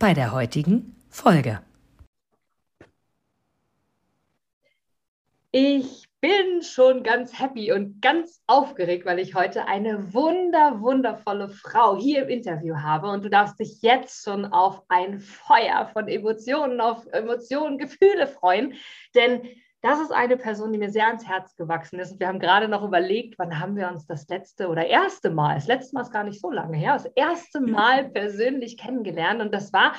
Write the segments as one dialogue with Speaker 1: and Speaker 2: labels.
Speaker 1: bei der heutigen Folge.
Speaker 2: Ich bin schon ganz happy und ganz aufgeregt, weil ich heute eine wunder, wundervolle Frau hier im Interview habe. Und du darfst dich jetzt schon auf ein Feuer von Emotionen, auf Emotionen, Gefühle freuen. Denn das ist eine Person, die mir sehr ans Herz gewachsen ist. Wir haben gerade noch überlegt, wann haben wir uns das letzte oder erste Mal, das letzte Mal ist gar nicht so lange her, das erste Mal persönlich kennengelernt. Und das war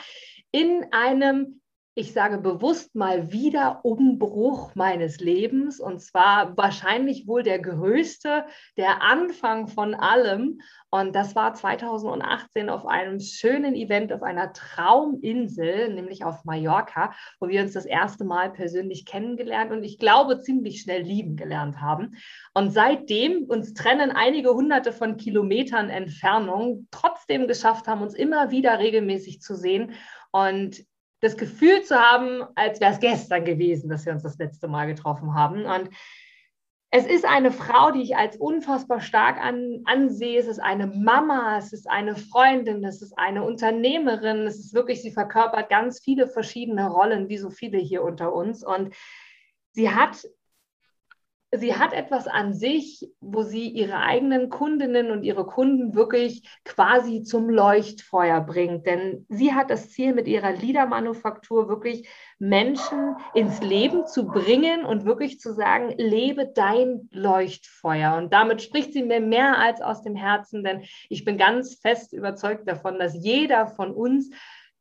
Speaker 2: in einem ich sage bewusst mal wieder Umbruch meines Lebens und zwar wahrscheinlich wohl der größte, der Anfang von allem. Und das war 2018 auf einem schönen Event auf einer Trauminsel, nämlich auf Mallorca, wo wir uns das erste Mal persönlich kennengelernt und ich glaube ziemlich schnell lieben gelernt haben. Und seitdem uns trennen einige hunderte von Kilometern Entfernung, trotzdem geschafft haben, uns immer wieder regelmäßig zu sehen. Und das Gefühl zu haben, als wäre es gestern gewesen, dass wir uns das letzte Mal getroffen haben. Und es ist eine Frau, die ich als unfassbar stark an, ansehe. Es ist eine Mama, es ist eine Freundin, es ist eine Unternehmerin. Es ist wirklich, sie verkörpert ganz viele verschiedene Rollen, wie so viele hier unter uns. Und sie hat sie hat etwas an sich, wo sie ihre eigenen Kundinnen und ihre Kunden wirklich quasi zum Leuchtfeuer bringt. Denn sie hat das Ziel mit ihrer Liedermanufaktur wirklich Menschen ins Leben zu bringen und wirklich zu sagen, lebe dein Leuchtfeuer. Und damit spricht sie mir mehr als aus dem Herzen, denn ich bin ganz fest überzeugt davon, dass jeder von uns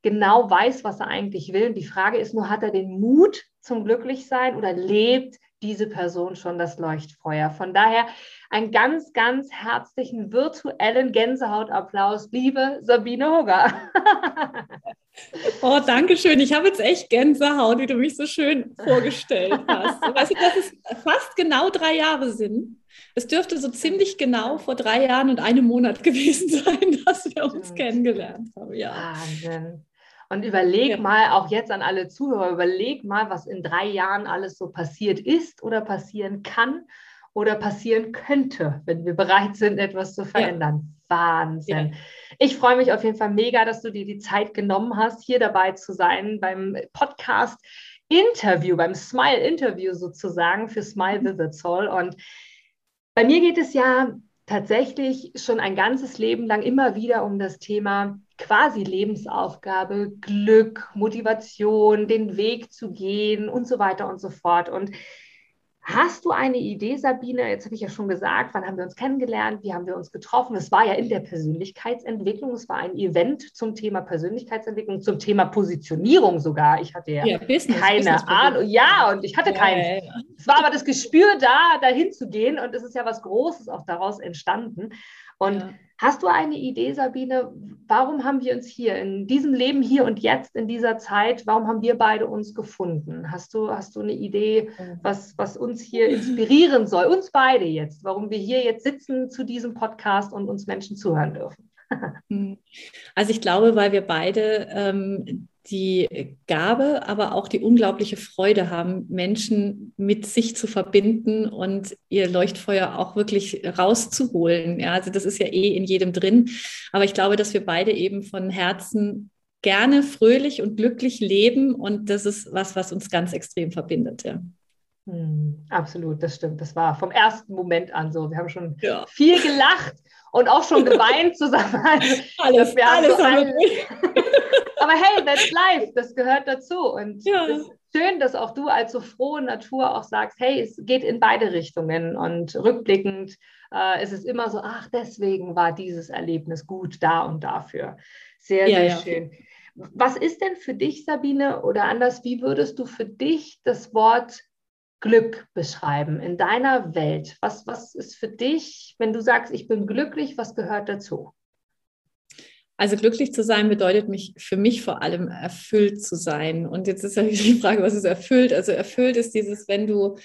Speaker 2: genau weiß, was er eigentlich will. Und die Frage ist nur, hat er den Mut zum Glücklichsein oder lebt diese Person schon das Leuchtfeuer. Von daher einen ganz, ganz herzlichen virtuellen Gänsehautapplaus, liebe Sabine Hugger.
Speaker 3: oh, danke schön. Ich habe jetzt echt Gänsehaut, wie du mich so schön vorgestellt hast. Weißt du, dass es fast genau drei Jahre sind? Es dürfte so ziemlich genau vor drei Jahren und einem Monat gewesen sein, dass wir uns kennengelernt haben.
Speaker 2: Ja. Wahnsinn. Und überleg ja. mal, auch jetzt an alle Zuhörer, überleg mal, was in drei Jahren alles so passiert ist oder passieren kann oder passieren könnte, wenn wir bereit sind, etwas zu verändern. Ja. Wahnsinn. Ja. Ich freue mich auf jeden Fall mega, dass du dir die Zeit genommen hast, hier dabei zu sein beim Podcast Interview, beim Smile Interview sozusagen für Smile Vivid Soul. Und bei mir geht es ja tatsächlich schon ein ganzes Leben lang immer wieder um das Thema quasi Lebensaufgabe, Glück, Motivation, den Weg zu gehen und so weiter und so fort. Und Hast du eine Idee, Sabine? Jetzt habe ich ja schon gesagt, wann haben wir uns kennengelernt? Wie haben wir uns getroffen? Es war ja in der Persönlichkeitsentwicklung. Es war ein Event zum Thema Persönlichkeitsentwicklung, zum Thema Positionierung sogar. Ich hatte ja, ja Business, keine Business Ahnung. Ja, und ich hatte ja, keinen. Ja, es war aber das Gespür da, dahin zu gehen. Und es ist ja was Großes auch daraus entstanden. Und. Hast du eine Idee, Sabine, warum haben wir uns hier in diesem Leben hier und jetzt in dieser Zeit, warum haben wir beide uns gefunden? Hast du, hast du eine Idee, was, was uns hier inspirieren soll, uns beide jetzt, warum wir hier jetzt sitzen zu diesem Podcast und uns Menschen zuhören dürfen?
Speaker 3: Also ich glaube, weil wir beide ähm, die Gabe, aber auch die unglaubliche Freude haben, Menschen mit sich zu verbinden und ihr Leuchtfeuer auch wirklich rauszuholen. Ja, also das ist ja eh in jedem drin. Aber ich glaube, dass wir beide eben von Herzen gerne fröhlich und glücklich leben und das ist was, was uns ganz extrem verbindet. Ja.
Speaker 2: Hm, absolut, das stimmt. Das war vom ersten Moment an so. Wir haben schon ja. viel gelacht und auch schon geweint zusammen.
Speaker 3: Also, alles, alles so haben
Speaker 2: Aber hey, that's life, das gehört dazu. Und ja. es ist schön, dass auch du als so frohe Natur auch sagst, hey, es geht in beide Richtungen. Und rückblickend äh, ist es immer so, ach, deswegen war dieses Erlebnis gut da und dafür. Sehr, ja, sehr ja. schön. Was ist denn für dich, Sabine, oder anders, wie würdest du für dich das Wort Glück beschreiben in deiner Welt? Was, was ist für dich, wenn du sagst, ich bin glücklich, was gehört dazu?
Speaker 3: Also glücklich zu sein bedeutet mich für mich vor allem erfüllt zu sein. Und jetzt ist ja die Frage, was ist erfüllt? Also erfüllt ist dieses, wenn du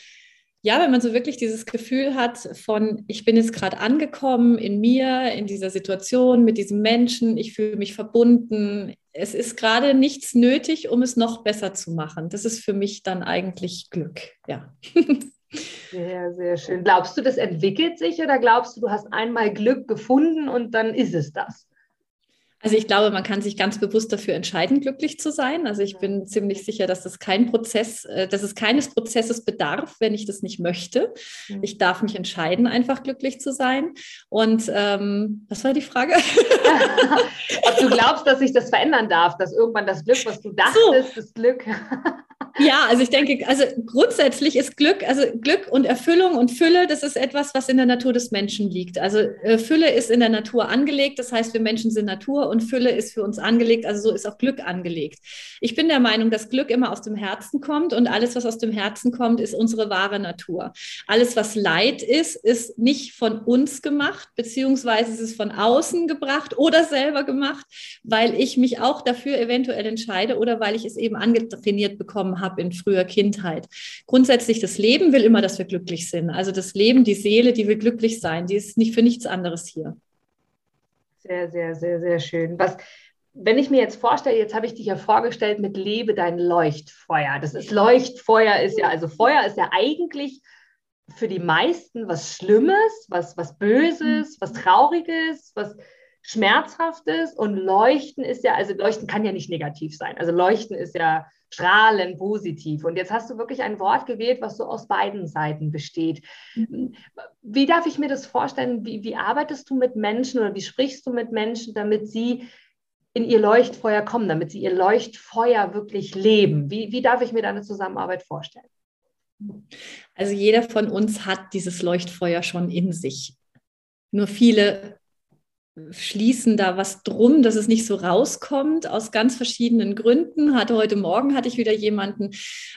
Speaker 3: ja, wenn man so wirklich dieses Gefühl hat von, ich bin jetzt gerade angekommen in mir, in dieser Situation mit diesem Menschen, ich fühle mich verbunden, es ist gerade nichts nötig, um es noch besser zu machen. Das ist für mich dann eigentlich Glück, ja.
Speaker 2: Sehr, sehr schön. Glaubst du, das entwickelt sich oder glaubst du, du hast einmal Glück gefunden und dann ist es das?
Speaker 3: Also ich glaube, man kann sich ganz bewusst dafür entscheiden, glücklich zu sein. Also ich bin ziemlich sicher, dass das kein Prozess, äh, dass es keines Prozesses bedarf, wenn ich das nicht möchte. Ich darf mich entscheiden, einfach glücklich zu sein. Und ähm, was war die Frage?
Speaker 2: Ob du glaubst, dass sich das verändern darf, dass irgendwann das Glück, was du dachtest, so. das Glück.
Speaker 3: Ja, also ich denke, also grundsätzlich ist Glück, also Glück und Erfüllung und Fülle, das ist etwas, was in der Natur des Menschen liegt. Also äh, Fülle ist in der Natur angelegt, das heißt, wir Menschen sind Natur und Fülle ist für uns angelegt, also so ist auch Glück angelegt. Ich bin der Meinung, dass Glück immer aus dem Herzen kommt und alles, was aus dem Herzen kommt, ist unsere wahre Natur. Alles, was Leid ist, ist nicht von uns gemacht, beziehungsweise es ist von außen gebracht oder selber gemacht, weil ich mich auch dafür eventuell entscheide oder weil ich es eben angetrainiert bekommen habe habe in früher Kindheit. Grundsätzlich, das Leben will immer, dass wir glücklich sind. Also das Leben, die Seele, die will glücklich sein. Die ist nicht für nichts anderes hier.
Speaker 2: Sehr, sehr, sehr, sehr schön. Was, wenn ich mir jetzt vorstelle, jetzt habe ich dich ja vorgestellt mit Lebe dein Leuchtfeuer. Das ist Leuchtfeuer ist ja, also Feuer ist ja eigentlich für die meisten was Schlimmes, was, was Böses, was Trauriges, was Schmerzhaftes. Und Leuchten ist ja, also Leuchten kann ja nicht negativ sein. Also Leuchten ist ja strahlen positiv. Und jetzt hast du wirklich ein Wort gewählt, was so aus beiden Seiten besteht. Mhm. Wie darf ich mir das vorstellen? Wie, wie arbeitest du mit Menschen oder wie sprichst du mit Menschen, damit sie in ihr Leuchtfeuer kommen, damit sie ihr Leuchtfeuer wirklich leben? Wie, wie darf ich mir deine Zusammenarbeit vorstellen?
Speaker 3: Also jeder von uns hat dieses Leuchtfeuer schon in sich. Nur viele schließen da was drum, dass es nicht so rauskommt, aus ganz verschiedenen Gründen. Hatte heute Morgen hatte ich wieder jemanden,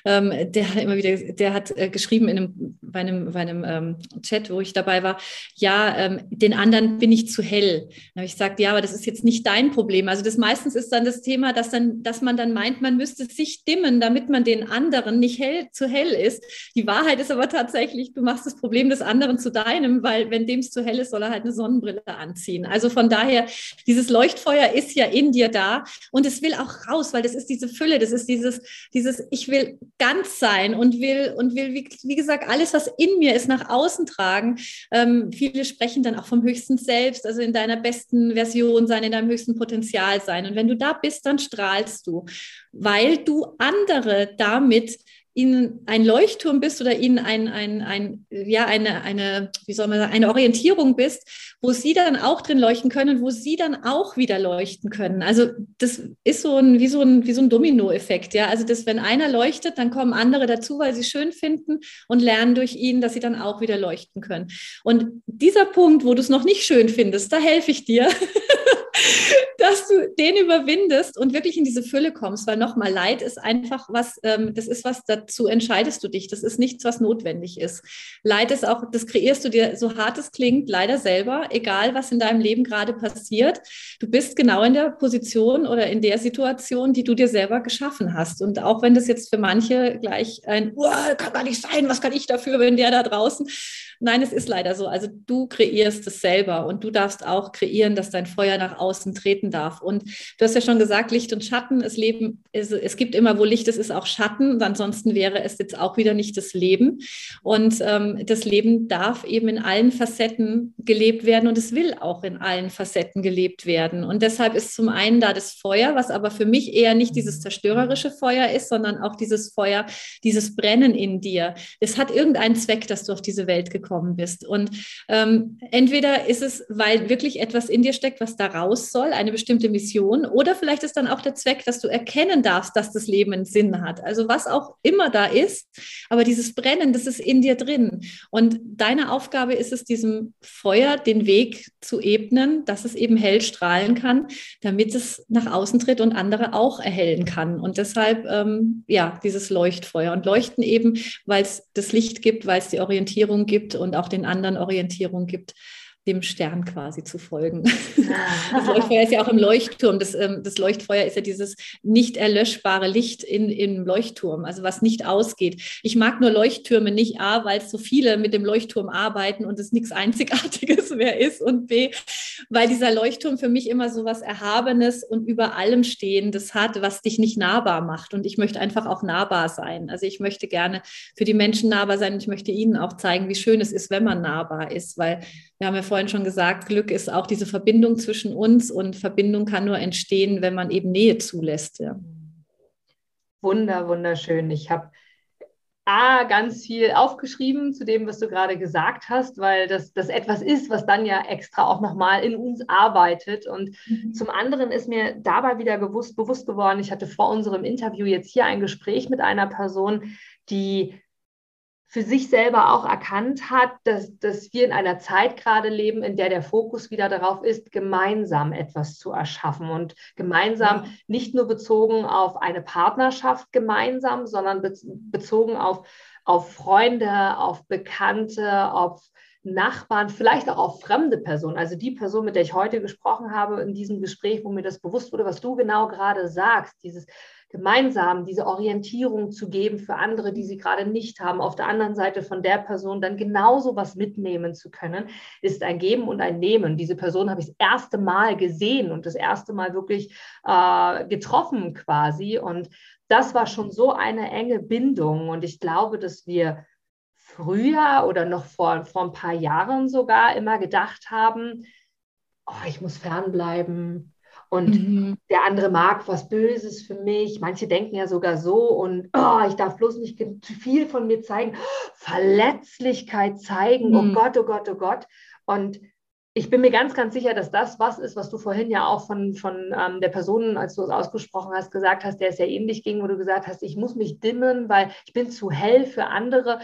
Speaker 3: ähm, der hat immer wieder, der hat äh, geschrieben in einem, bei einem, bei einem ähm, Chat, wo ich dabei war, ja, ähm, den anderen bin ich zu hell. Dann habe ich gesagt, ja, aber das ist jetzt nicht dein Problem. Also das meistens ist dann das Thema, dass dann, dass man dann meint, man müsste sich dimmen, damit man den anderen nicht hell zu hell ist. Die Wahrheit ist aber tatsächlich, du machst das Problem des anderen zu deinem, weil wenn dem es zu hell ist, soll er halt eine Sonnenbrille anziehen. Also also von daher, dieses Leuchtfeuer ist ja in dir da und es will auch raus, weil das ist diese Fülle, das ist dieses, dieses, ich will ganz sein und will, und will, wie, wie gesagt, alles, was in mir ist, nach außen tragen. Ähm, viele sprechen dann auch vom höchsten Selbst, also in deiner besten Version sein, in deinem höchsten Potenzial sein. Und wenn du da bist, dann strahlst du, weil du andere damit ihnen ein Leuchtturm bist oder ihnen ein, ein, ein, ja, eine, eine, wie soll man sagen, eine Orientierung bist, wo sie dann auch drin leuchten können, wo sie dann auch wieder leuchten können. Also das ist so ein, wie so ein, wie so ein Dominoeffekt, ja. Also das, wenn einer leuchtet, dann kommen andere dazu, weil sie schön finden und lernen durch ihn, dass sie dann auch wieder leuchten können. Und dieser Punkt, wo du es noch nicht schön findest, da helfe ich dir. dass du den überwindest und wirklich in diese Fülle kommst, weil nochmal, Leid ist einfach was, ähm, das ist was, dazu entscheidest du dich. Das ist nichts, was notwendig ist. Leid ist auch, das kreierst du dir, so hart es klingt, leider selber, egal was in deinem Leben gerade passiert. Du bist genau in der Position oder in der Situation, die du dir selber geschaffen hast. Und auch wenn das jetzt für manche gleich ein, kann gar nicht sein, was kann ich dafür, wenn der da draußen. Nein, es ist leider so. Also du kreierst es selber und du darfst auch kreieren, dass dein Feuer nach außen treten darf. Und du hast ja schon gesagt, Licht und Schatten, es leben, es, es gibt immer, wo Licht ist, ist auch Schatten. Ansonsten wäre es jetzt auch wieder nicht das Leben. Und ähm, das Leben darf eben in allen Facetten gelebt werden und es will auch in allen Facetten gelebt werden. Und deshalb ist zum einen da das Feuer, was aber für mich eher nicht dieses zerstörerische Feuer ist, sondern auch dieses Feuer, dieses Brennen in dir. Es hat irgendeinen Zweck, dass du auf diese Welt gekommen gekommen bist. Und ähm, entweder ist es, weil wirklich etwas in dir steckt, was da raus soll, eine bestimmte Mission, oder vielleicht ist dann auch der Zweck, dass du erkennen darfst, dass das Leben einen Sinn hat. Also was auch immer da ist, aber dieses Brennen, das ist in dir drin. Und deine Aufgabe ist es, diesem Feuer den Weg zu ebnen, dass es eben hell strahlen kann, damit es nach außen tritt und andere auch erhellen kann. Und deshalb, ähm, ja, dieses Leuchtfeuer und Leuchten eben, weil es das Licht gibt, weil es die Orientierung gibt und auch den anderen Orientierung gibt. Dem Stern quasi zu folgen. Das Leuchtfeuer ist ja auch im Leuchtturm. Das, ähm, das Leuchtfeuer ist ja dieses nicht erlöschbare Licht in, im Leuchtturm, also was nicht ausgeht. Ich mag nur Leuchttürme nicht, A, weil so viele mit dem Leuchtturm arbeiten und es nichts Einzigartiges mehr ist und B, weil dieser Leuchtturm für mich immer so was Erhabenes und über allem Stehendes hat, was dich nicht nahbar macht. Und ich möchte einfach auch nahbar sein. Also ich möchte gerne für die Menschen nahbar sein und ich möchte ihnen auch zeigen, wie schön es ist, wenn man nahbar ist, weil wir haben ja vorhin schon gesagt, Glück ist auch diese Verbindung zwischen uns und Verbindung kann nur entstehen, wenn man eben Nähe zulässt. Ja.
Speaker 2: Wunder, wunderschön. Ich habe A, ganz viel aufgeschrieben zu dem, was du gerade gesagt hast, weil das, das etwas ist, was dann ja extra auch nochmal in uns arbeitet. Und mhm. zum anderen ist mir dabei wieder bewusst, bewusst geworden, ich hatte vor unserem Interview jetzt hier ein Gespräch mit einer Person, die für sich selber auch erkannt hat, dass, dass wir in einer Zeit gerade leben, in der der Fokus wieder darauf ist, gemeinsam etwas zu erschaffen und gemeinsam nicht nur bezogen auf eine Partnerschaft gemeinsam, sondern bezogen auf, auf Freunde, auf Bekannte, auf Nachbarn, vielleicht auch auf fremde Personen. Also die Person, mit der ich heute gesprochen habe in diesem Gespräch, wo mir das bewusst wurde, was du genau gerade sagst, dieses gemeinsam diese Orientierung zu geben für andere, die sie gerade nicht haben, auf der anderen Seite von der Person dann genauso was mitnehmen zu können, ist ein Geben und ein Nehmen. Diese Person habe ich das erste Mal gesehen und das erste Mal wirklich äh, getroffen quasi. Und das war schon so eine enge Bindung. Und ich glaube, dass wir früher oder noch vor, vor ein paar Jahren sogar immer gedacht haben, oh, ich muss fernbleiben, und mhm. der andere mag was Böses für mich. Manche denken ja sogar so und oh, ich darf bloß nicht zu viel von mir zeigen. Verletzlichkeit zeigen, oh mhm. oh Gott, oh Gott, oh Gott. Und ich bin mir ganz, ganz sicher, dass das was ist, was du vorhin ja auch von, von ähm, der Person, als du es ausgesprochen hast, gesagt hast, der es ja ähnlich ging, wo du gesagt hast, ich muss mich dimmen, weil ich bin zu hell für andere.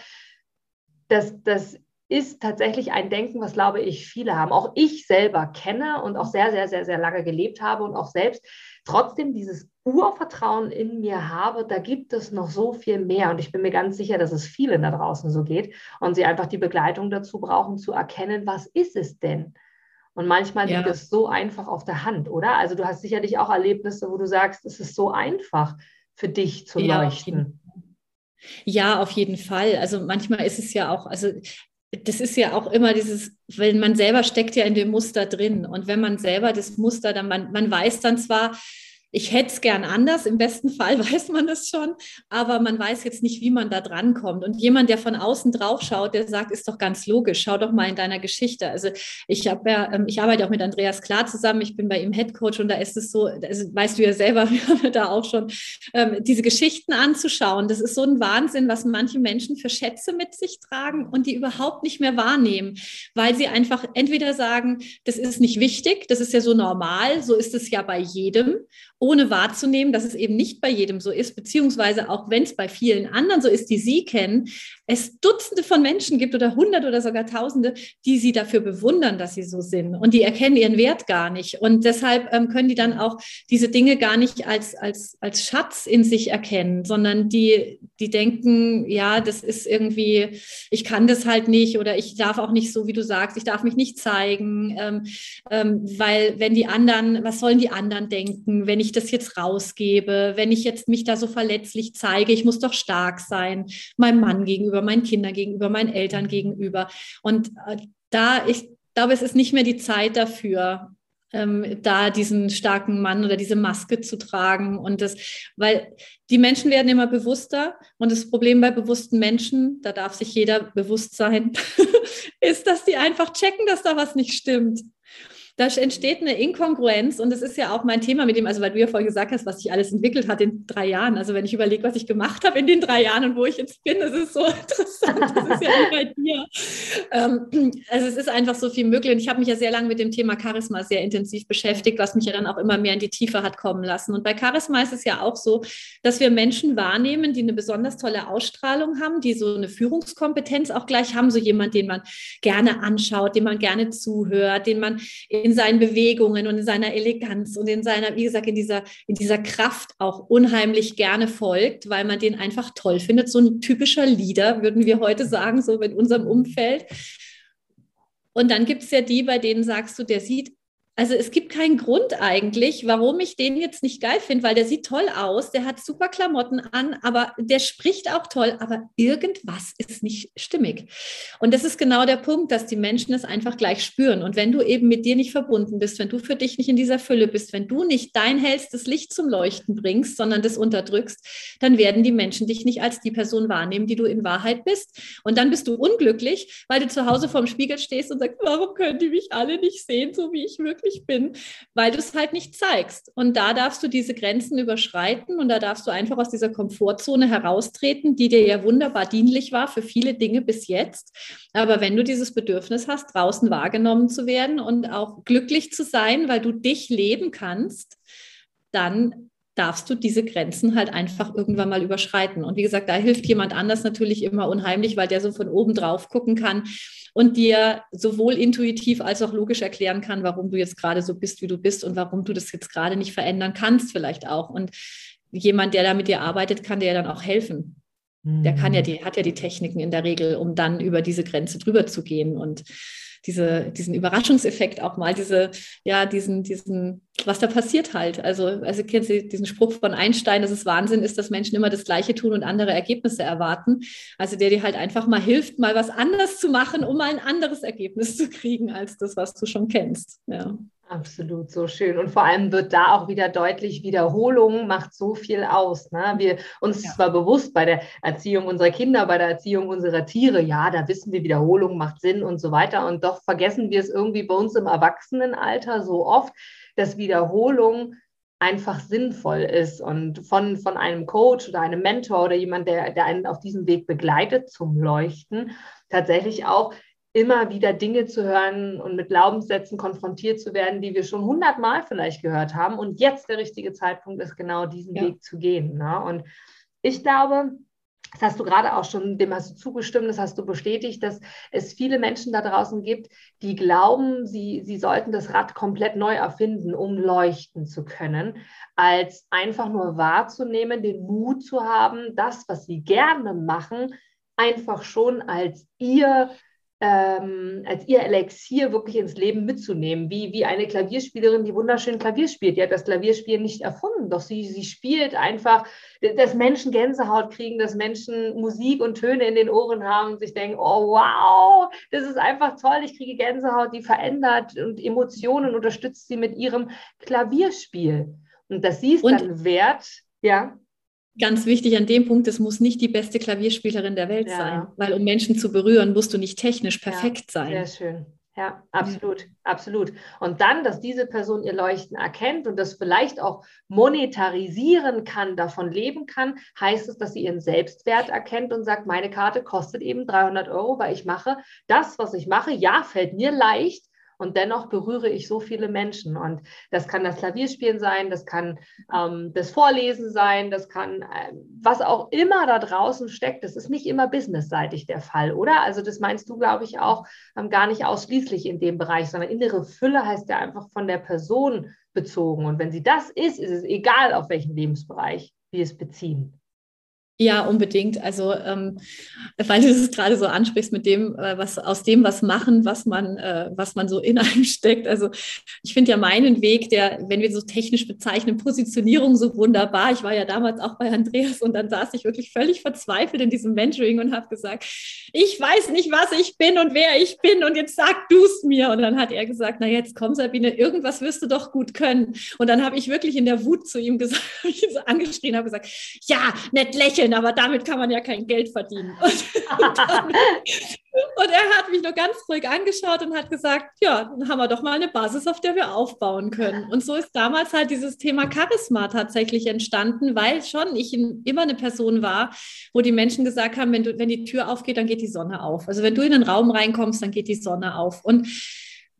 Speaker 2: Das, das ist tatsächlich ein Denken, was, glaube ich, viele haben. Auch ich selber kenne und auch sehr, sehr, sehr, sehr lange gelebt habe und auch selbst trotzdem dieses Urvertrauen in mir habe, da gibt es noch so viel mehr. Und ich bin mir ganz sicher, dass es vielen da draußen so geht und sie einfach die Begleitung dazu brauchen, zu erkennen, was ist es denn? Und manchmal ja. liegt es so einfach auf der Hand, oder? Also du hast sicherlich auch Erlebnisse, wo du sagst, es ist so einfach für dich zu ja, leuchten.
Speaker 3: Ja, auf jeden Fall. Also manchmal ist es ja auch, also das ist ja auch immer dieses, weil man selber steckt ja in dem Muster drin. Und wenn man selber das Muster dann, man, man weiß dann zwar, ich hätte es gern anders, im besten Fall weiß man das schon, aber man weiß jetzt nicht, wie man da dran kommt. Und jemand, der von außen drauf schaut, der sagt, ist doch ganz logisch, schau doch mal in deiner Geschichte. Also ich habe ja, ähm, ich arbeite auch mit Andreas Klar zusammen, ich bin bei ihm Head Coach und da ist es so, also weißt du ja selber, wir haben da auch schon ähm, diese Geschichten anzuschauen. Das ist so ein Wahnsinn, was manche Menschen für Schätze mit sich tragen und die überhaupt nicht mehr wahrnehmen, weil sie einfach entweder sagen, das ist nicht wichtig, das ist ja so normal, so ist es ja bei jedem ohne wahrzunehmen, dass es eben nicht bei jedem so ist, beziehungsweise auch wenn es bei vielen anderen so ist, die Sie kennen, es Dutzende von Menschen gibt oder Hunderte oder sogar Tausende, die Sie dafür bewundern, dass Sie so sind und die erkennen ihren Wert gar nicht. Und deshalb ähm, können die dann auch diese Dinge gar nicht als, als, als Schatz in sich erkennen, sondern die, die denken, ja, das ist irgendwie, ich kann das halt nicht oder ich darf auch nicht so, wie du sagst, ich darf mich nicht zeigen, ähm, ähm, weil wenn die anderen, was sollen die anderen denken, wenn ich das jetzt rausgebe, wenn ich jetzt mich da so verletzlich zeige, ich muss doch stark sein, meinem Mann gegenüber, meinen Kindern gegenüber, meinen Eltern gegenüber. Und äh, da, ich glaube, es ist nicht mehr die Zeit dafür, ähm, da diesen starken Mann oder diese Maske zu tragen. Und das, weil die Menschen werden immer bewusster. Und das Problem bei bewussten Menschen, da darf sich jeder bewusst sein, ist, dass die einfach checken, dass da was nicht stimmt da entsteht eine Inkongruenz und das ist ja auch mein Thema mit dem, also weil du ja vorhin gesagt hast, was sich alles entwickelt hat in drei Jahren. Also wenn ich überlege, was ich gemacht habe in den drei Jahren und wo ich jetzt bin, das ist so interessant. Das ist ja wie bei dir. Ähm, also es ist einfach so viel möglich und ich habe mich ja sehr lange mit dem Thema Charisma sehr intensiv beschäftigt, was mich ja dann auch immer mehr in die Tiefe hat kommen lassen. Und bei Charisma ist es ja auch so, dass wir Menschen wahrnehmen, die eine besonders tolle Ausstrahlung haben, die so eine Führungskompetenz auch gleich haben, so jemand, den man gerne anschaut, dem man gerne zuhört, den man in seinen Bewegungen und in seiner Eleganz und in seiner, wie gesagt, in dieser, in dieser Kraft auch unheimlich gerne folgt, weil man den einfach toll findet. So ein typischer Leader, würden wir heute sagen, so in unserem Umfeld. Und dann gibt es ja die, bei denen sagst du, der sieht also es gibt keinen Grund eigentlich, warum ich den jetzt nicht geil finde, weil der sieht toll aus, der hat super Klamotten an, aber der spricht auch toll, aber irgendwas ist nicht stimmig. Und das ist genau der Punkt, dass die Menschen es einfach gleich spüren. Und wenn du eben mit dir nicht verbunden bist, wenn du für dich nicht in dieser Fülle bist, wenn du nicht dein hellstes Licht zum Leuchten bringst, sondern das unterdrückst, dann werden die Menschen dich nicht als die Person wahrnehmen, die du in Wahrheit bist. Und dann bist du unglücklich, weil du zu Hause vorm Spiegel stehst und sagst, warum können die mich alle nicht sehen, so wie ich wirklich wirklich bin, weil du es halt nicht zeigst. Und da darfst du diese Grenzen überschreiten und da darfst du einfach aus dieser Komfortzone heraustreten, die dir ja wunderbar dienlich war für viele Dinge bis jetzt. Aber wenn du dieses Bedürfnis hast, draußen wahrgenommen zu werden und auch glücklich zu sein, weil du dich leben kannst, dann darfst du diese Grenzen halt einfach irgendwann mal überschreiten. Und wie gesagt, da hilft jemand anders natürlich immer unheimlich, weil der so von oben drauf gucken kann und dir sowohl intuitiv als auch logisch erklären kann, warum du jetzt gerade so bist, wie du bist und warum du das jetzt gerade nicht verändern kannst, vielleicht auch. Und jemand, der da mit dir arbeitet, kann dir dann auch helfen. Der kann ja mhm. die, hat ja die Techniken in der Regel, um dann über diese Grenze drüber zu gehen und diese, diesen Überraschungseffekt auch mal, diese, ja, diesen, diesen, was da passiert halt. Also, also kennst du diesen Spruch von Einstein, dass es Wahnsinn ist, dass Menschen immer das Gleiche tun und andere Ergebnisse erwarten. Also der dir halt einfach mal hilft, mal was anders zu machen, um mal ein anderes Ergebnis zu kriegen als das, was du schon kennst. Ja.
Speaker 2: Absolut, so schön. Und vor allem wird da auch wieder deutlich, Wiederholung macht so viel aus. Ne? Wir uns ja. zwar bewusst bei der Erziehung unserer Kinder, bei der Erziehung unserer Tiere, ja, da wissen wir, Wiederholung macht Sinn und so weiter. Und doch vergessen wir es irgendwie bei uns im Erwachsenenalter so oft, dass Wiederholung einfach sinnvoll ist und von, von einem Coach oder einem Mentor oder jemand, der, der einen auf diesem Weg begleitet zum Leuchten, tatsächlich auch immer wieder Dinge zu hören und mit Glaubenssätzen konfrontiert zu werden, die wir schon hundertmal vielleicht gehört haben. Und jetzt der richtige Zeitpunkt ist, genau diesen ja. Weg zu gehen. Ne? Und ich glaube, das hast du gerade auch schon, dem hast du zugestimmt, das hast du bestätigt, dass es viele Menschen da draußen gibt, die glauben, sie, sie sollten das Rad komplett neu erfinden, um leuchten zu können, als einfach nur wahrzunehmen, den Mut zu haben, das, was sie gerne machen, einfach schon als ihr ähm, als ihr Elixier wirklich ins Leben mitzunehmen, wie, wie eine Klavierspielerin, die wunderschön Klavier spielt. Die hat das Klavierspielen nicht erfunden, doch sie, sie spielt einfach, dass Menschen Gänsehaut kriegen, dass Menschen Musik und Töne in den Ohren haben und sich denken, oh wow, das ist einfach toll, ich kriege Gänsehaut, die verändert und Emotionen unterstützt sie mit ihrem Klavierspiel. Und dass sie es dann wert, ja
Speaker 3: ganz wichtig an dem Punkt, es muss nicht die beste Klavierspielerin der Welt ja. sein, weil um Menschen zu berühren, musst du nicht technisch perfekt ja, sein.
Speaker 2: Sehr schön. Ja, absolut, ja. absolut. Und dann, dass diese Person ihr Leuchten erkennt und das vielleicht auch monetarisieren kann, davon leben kann, heißt es, dass sie ihren Selbstwert erkennt und sagt, meine Karte kostet eben 300 Euro, weil ich mache das, was ich mache. Ja, fällt mir leicht, und dennoch berühre ich so viele Menschen. Und das kann das Klavierspielen sein, das kann ähm, das Vorlesen sein, das kann äh, was auch immer da draußen steckt. Das ist nicht immer businessseitig der Fall, oder? Also das meinst du, glaube ich, auch ähm, gar nicht ausschließlich in dem Bereich, sondern innere Fülle heißt ja einfach von der Person bezogen. Und wenn sie das ist, ist es egal, auf welchen Lebensbereich wir es beziehen.
Speaker 3: Ja, unbedingt. Also, ähm, weil du es gerade so ansprichst mit dem, äh, was aus dem was machen, was man, äh, was man so in einem steckt. Also, ich finde ja meinen Weg, der, wenn wir so technisch bezeichnen, Positionierung so wunderbar. Ich war ja damals auch bei Andreas und dann saß ich wirklich völlig verzweifelt in diesem Mentoring und habe gesagt, ich weiß nicht, was ich bin und wer ich bin und jetzt sag du es mir. Und dann hat er gesagt, na jetzt komm Sabine, irgendwas wirst du doch gut können. Und dann habe ich wirklich in der Wut zu ihm gesagt, ich ihn so angeschrien, habe gesagt, ja, nicht lächeln lächeln, aber damit kann man ja kein Geld verdienen. Und, er hat mich nur ganz ruhig angeschaut und hat gesagt, ja, dann haben wir doch mal eine Basis, auf der wir aufbauen können. Und so ist damals halt dieses Thema Charisma tatsächlich entstanden, weil schon ich immer eine Person war, wo die Menschen gesagt haben, wenn, du, wenn die Tür aufgeht, dann geht die Sonne auf. Also wenn du in den Raum reinkommst, dann geht die Sonne auf. Und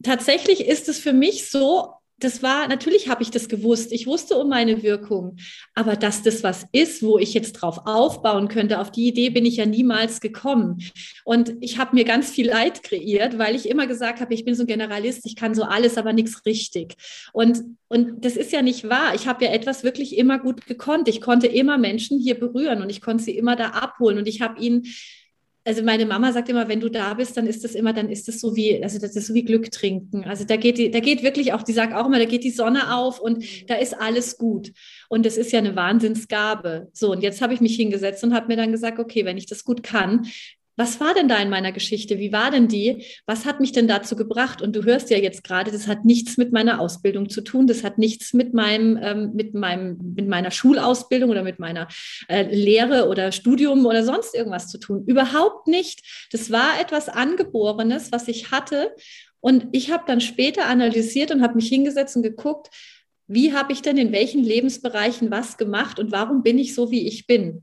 Speaker 3: tatsächlich ist es für mich so, das war, natürlich habe ich das gewusst. Ich wusste um meine Wirkung. Aber dass das was ist, wo ich jetzt drauf aufbauen könnte, auf die Idee bin ich ja niemals gekommen. Und ich habe mir ganz viel Leid kreiert, weil ich immer gesagt habe, ich bin so ein Generalist, ich kann so alles, aber nichts richtig. Und, und das ist ja nicht wahr. Ich habe ja etwas wirklich immer gut gekonnt. Ich konnte immer Menschen hier berühren und ich konnte sie immer da abholen und ich habe ihnen also meine Mama sagt immer, wenn du da bist, dann ist das immer, dann ist das so wie, also das ist so wie Glück trinken. Also da geht die, da geht wirklich auch, die sagt auch immer, da geht die Sonne auf und da ist alles gut. Und das ist ja eine Wahnsinnsgabe. So, und jetzt habe ich mich hingesetzt und habe mir dann gesagt, okay, wenn ich das gut kann, was war denn da in meiner Geschichte? Wie war denn die? Was hat mich denn dazu gebracht? Und du hörst ja jetzt gerade, das hat nichts mit meiner Ausbildung zu tun. Das hat nichts mit meinem, ähm, mit meinem, mit meiner Schulausbildung oder mit meiner äh, Lehre oder Studium oder sonst irgendwas zu tun. Überhaupt nicht. Das war etwas Angeborenes, was ich hatte. Und ich habe dann später analysiert und habe mich hingesetzt und geguckt, wie habe ich denn in welchen Lebensbereichen was gemacht und warum bin ich so, wie ich bin?